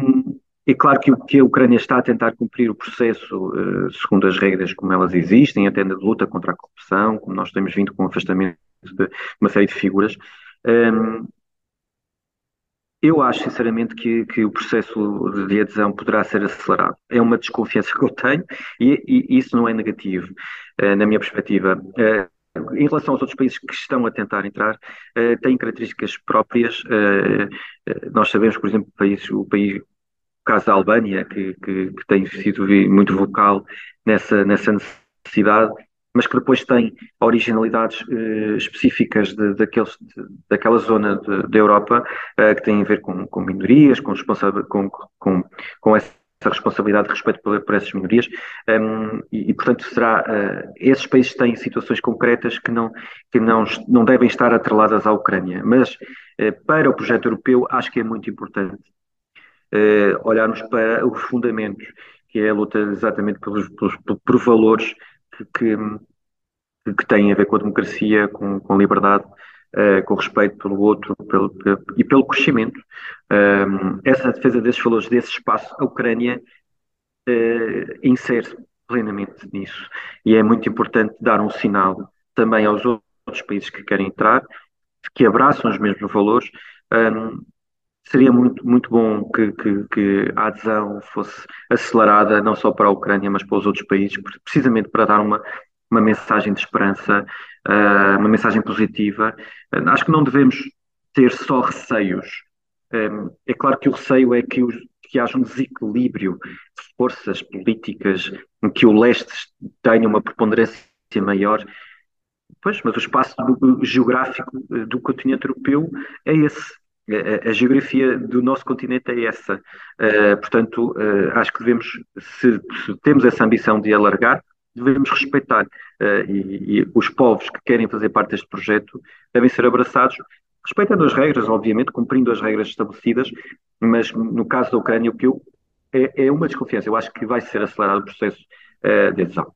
Speaker 6: é claro que, que a Ucrânia está a tentar cumprir o processo segundo as regras como elas existem, até na luta contra a corrupção, como nós temos vindo com o afastamento de uma série de figuras. Um, eu acho, sinceramente, que, que o processo de adesão poderá ser acelerado. É uma desconfiança que eu tenho e, e isso não é negativo, uh, na minha perspectiva. Uh, em relação aos outros países que estão a tentar entrar, uh, têm características próprias. nós sabemos, por exemplo, o país o caso da Albânia, que, que, que tem sido muito vocal nessa, nessa necessidade, mas que depois tem originalidades uh, específicas de, de, daquela zona da Europa uh, que têm a ver com, com minorias, com, com, com, com essa responsabilidade de respeito por, por essas minorias. Um, e, e, portanto será uh, esses países têm situações concretas que não que não não devem estar atreladas à Ucrânia. Mas para o projeto europeu acho que é muito importante olharmos para os fundamentos que é a luta exatamente pelos, pelos por valores que, que têm a ver com a democracia, com, com a liberdade, uh, com o respeito pelo outro pelo, pelo, e pelo crescimento. Um, essa defesa desses valores, desse espaço, a Ucrânia uh, insere plenamente nisso. E é muito importante dar um sinal também aos outros países que querem entrar, que abraçam os mesmos valores. Um, seria muito, muito bom que, que, que, a adesão fosse acelerada, não só para a Ucrânia, mas para os outros países, precisamente para dar uma, uma mensagem de esperança, uh, uma mensagem positiva. Uh, acho que não devemos ter só receios. É claro que o receio é que, os, que haja um desequilíbrio de forças políticas, em que o leste tenha uma preponderância maior. Pois, mas o espaço geográfico eh, do continente europeu é esse. A, a, geografia do nosso continente é essa. Uh, portanto, uh, acho que devemos, se, se, temos essa ambição de alargar, devemos respeitar. Uh, e, e, os povos que querem fazer parte deste projeto devem ser abraçados, respeitando as regras, obviamente, cumprindo as regras estabelecidas, mas no caso da Ucrânia, o que eu, é, é uma desconfiança. Eu acho que vai ser acelerado o processo de adesão.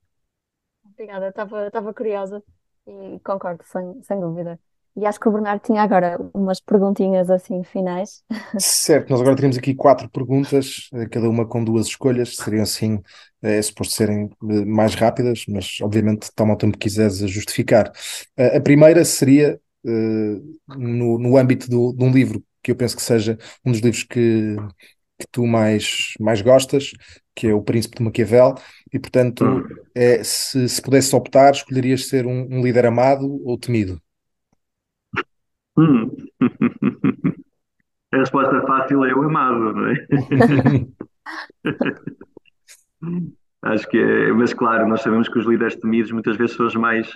Speaker 5: Obrigada, estava curiosa e concordo, sem, sem dúvida. E acho que o Bernardo tinha agora umas perguntinhas assim finais.
Speaker 4: Certo, nós agora temos aqui quatro perguntas, eh, cada uma com duas escolhas, seriam assim, é suposto serem eh, mais rápidas, mas obviamente toma o tempo que quiseres a justificar. A primeira seria no, no âmbito do, de um livro que eu penso que seja um dos livros que, que tu mais, mais gostas, que é O Príncipe de Maquiavel, e portanto, hum. é, se, se pudesse optar, escolherias ser um, um líder amado ou temido?
Speaker 6: Hum. A resposta fácil é o amado, não é? Acho que é, mas claro, nós sabemos que os líderes temidos muitas vezes são os mais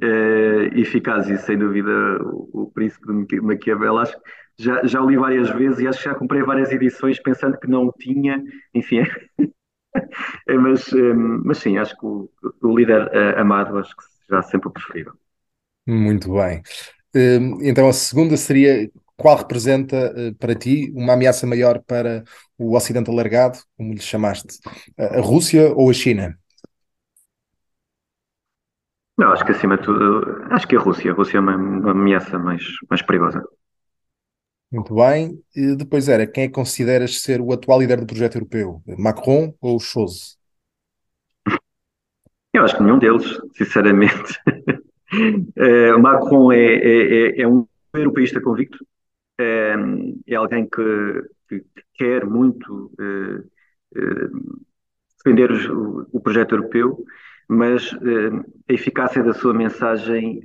Speaker 6: eh, eficazes e sem dúvida o, o príncipe de Maquiavel, acho que já, já o li várias vezes e acho que já comprei várias edições pensando que não o tinha, enfim, é, mas, eh, mas sim, acho que o, o líder eh, amado acho que será sempre o preferível.
Speaker 4: Muito bem. Hum, então a segunda seria qual representa eh, para ti uma ameaça maior para o Ocidente alargado, como lhe chamaste, a Rússia ou a China?
Speaker 6: Não, acho que acima de tudo, acho que a Rússia. A Rússia é uma, uma ameaça mais, mais perigosa.
Speaker 4: Muito bem. E depois era, quem é que consideras ser o atual líder do projeto europeu? Macron ou Chose?
Speaker 6: Eu acho que nenhum deles, sinceramente. Uh, Macron é, é, é, é, um europeísta convicto, é, é alguém que, que, quer muito uh, defender o, o, projeto europeu, mas a eficácia da sua mensagem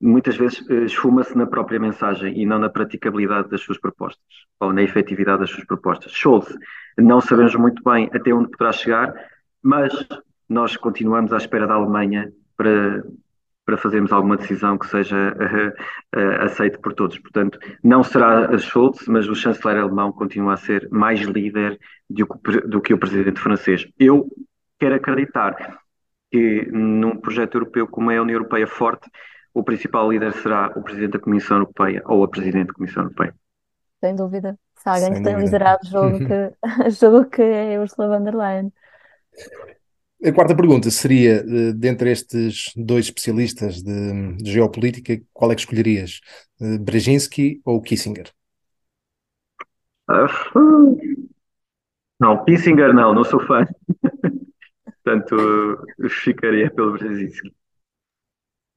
Speaker 6: muitas vezes esfuma-se na própria mensagem e não na praticabilidade das suas propostas ou na efetividade das suas propostas. Scholz, não sabemos muito bem até onde poderá chegar, mas nós continuamos à espera da Alemanha para para fazermos alguma decisão que seja uh, uh, aceite por todos. Portanto, não será a Schultz, mas o chanceler alemão continua a ser mais líder do que, do que o presidente francês. Eu quero acreditar que num projeto europeu como é a União Europeia forte, o principal líder será o presidente da Comissão Europeia ou a presidente da Comissão Europeia.
Speaker 5: Sem dúvida. Se alguém Sem tem dúvida. liderado, julgo que, julgo que é Ursula von der Leyen.
Speaker 4: A quarta pergunta seria, eh, dentre estes dois especialistas de, de geopolítica, qual é que escolherias? Eh, Brzezinski ou Kissinger?
Speaker 6: Uh, não, Kissinger não, não sou fã. Portanto, ficaria pelo Brzezinski.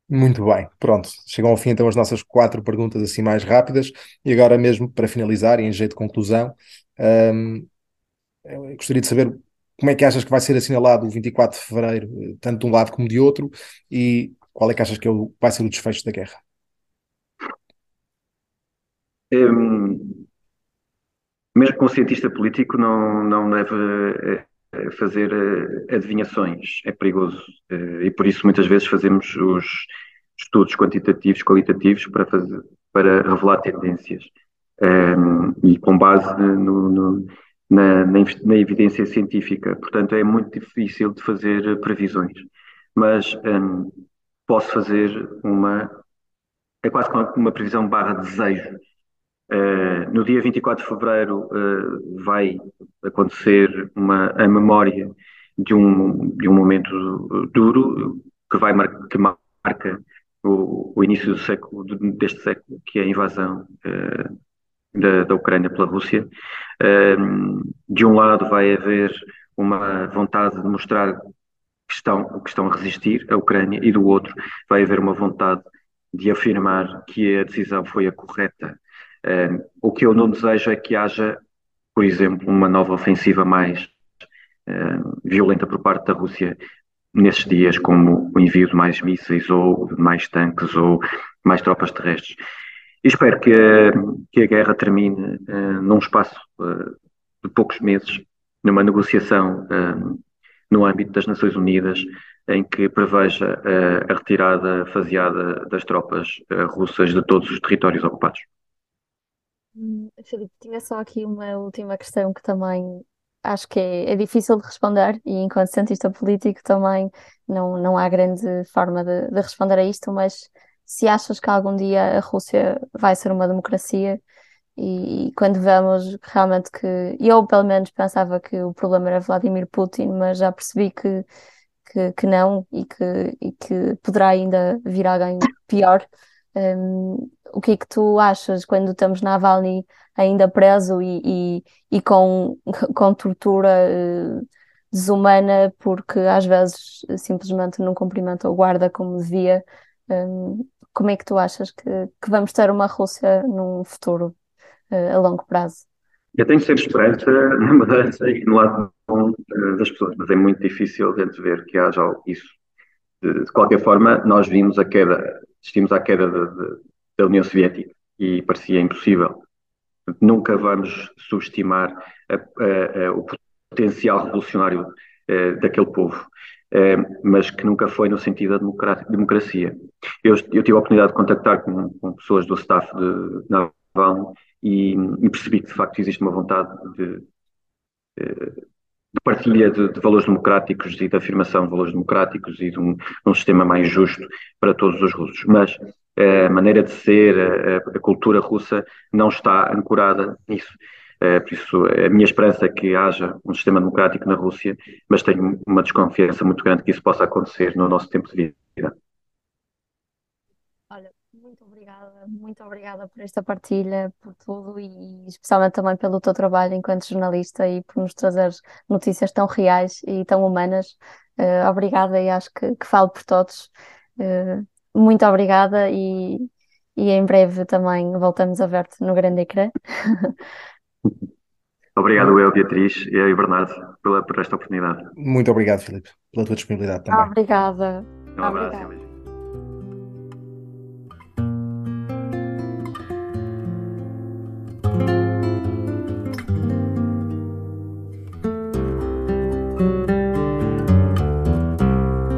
Speaker 4: Muito bem, pronto. Chegam ao fim então as nossas quatro perguntas assim mais rápidas. E agora mesmo, para finalizar, e em jeito de conclusão, um, gostaria de saber como é que achas que vai ser assinalado o 24 de fevereiro, eh, tanto de um lado como de outro, e qual é que achas que é o, vai ser o desfecho da guerra?
Speaker 6: Um, mesmo com um cientista político não, não deve uh, fazer uh, adivinhações, é perigoso. E por isso muitas vezes fazemos os estudos quantitativos, qualitativos, para, fazer, para revelar tendências. Um, e com base no, no na, na, na, evidência científica. Portanto, é muito difícil de fazer previsões. Mas um, posso fazer uma. É quase como uma previsão barra desejo. Uh, no dia 24 de fevereiro uh, vai acontecer uma, a memória de um, de um momento duro que, vai mar, que marca o, o início do século, deste século, que é a invasão uh, da, da Ucrânia pela Rússia. de um lado vai haver uma vontade de mostrar que estão, que estão a resistir a Ucrânia e do outro vai haver uma vontade de afirmar que a decisão foi a correta. o que eu não desejo é que haja, por exemplo, uma nova ofensiva mais violenta por parte da Rússia nesses dias, como o envio de mais mísseis ou mais tanques ou mais tropas terrestres. E espero que a, que a guerra termine uh, num espaço uh, de poucos meses, numa negociação um, no âmbito das Nações Unidas, em que preveja uh, a retirada faseada das tropas uh, russas de todos os territórios ocupados.
Speaker 5: Hum, Filipe, tinha só aqui uma última questão que também acho que é, é difícil de responder e enquanto cientista político também não, não há grande forma de, de responder a isto, mas se achas que algum dia a Rússia vai ser uma democracia e quando vemos realmente que eu pelo menos pensava que o problema era Vladimir Putin, mas já percebi que, que, que não e que, e que poderá ainda vir alguém pior. Um, o que é que tu achas quando estamos na Navalny ainda preso e, e, e com, com tortura uh, desumana porque às vezes simplesmente não cumprimenta o guarda como devia? Um, como é que tu achas que, que vamos ter uma Rússia num futuro uh, a longo prazo?
Speaker 6: Eu tenho sempre esperança na mudança e no lado bom uh, das pessoas, mas é muito difícil de ver que haja isso. De, de qualquer forma, nós vimos a queda, assistimos à queda de, de, da União Soviética e parecia impossível. Nunca vamos subestimar a, a, a, o potencial revolucionário uh, daquele povo. Eh, mas que nunca foi no sentido da democracia. Eu, eu tive a oportunidade de contactar com, com pessoas do staff de Navalny e, e, percebi que de facto existe uma vontade de, eh, de partilha de, de, valores democráticos e de afirmação de valores democráticos e de um, um sistema mais justo para todos os russos. Mas eh, a maneira de ser, a, a cultura russa não está ancorada nisso. Eh, por isso, a minha esperança é que haja um sistema democrático na Rússia, mas tenho uma desconfiança muito grande que isso possa acontecer no nosso tempo de vida.
Speaker 5: Olha, muito obrigada, muito obrigada por esta partilha, por tudo e especialmente também pelo teu trabalho enquanto jornalista e por nos trazer notícias tão reais e tão humanas. Uh, obrigada e acho que, que falo por todos. Uh, muito obrigada e, e em breve também voltamos a ver-te no grande ecrã.
Speaker 6: Obrigado, eu, Beatriz e Bernardo, pela, por esta oportunidade.
Speaker 4: Muito obrigado, Filipe, pela tua disponibilidade também.
Speaker 5: Obrigada.
Speaker 6: Um abraço. Obrigada.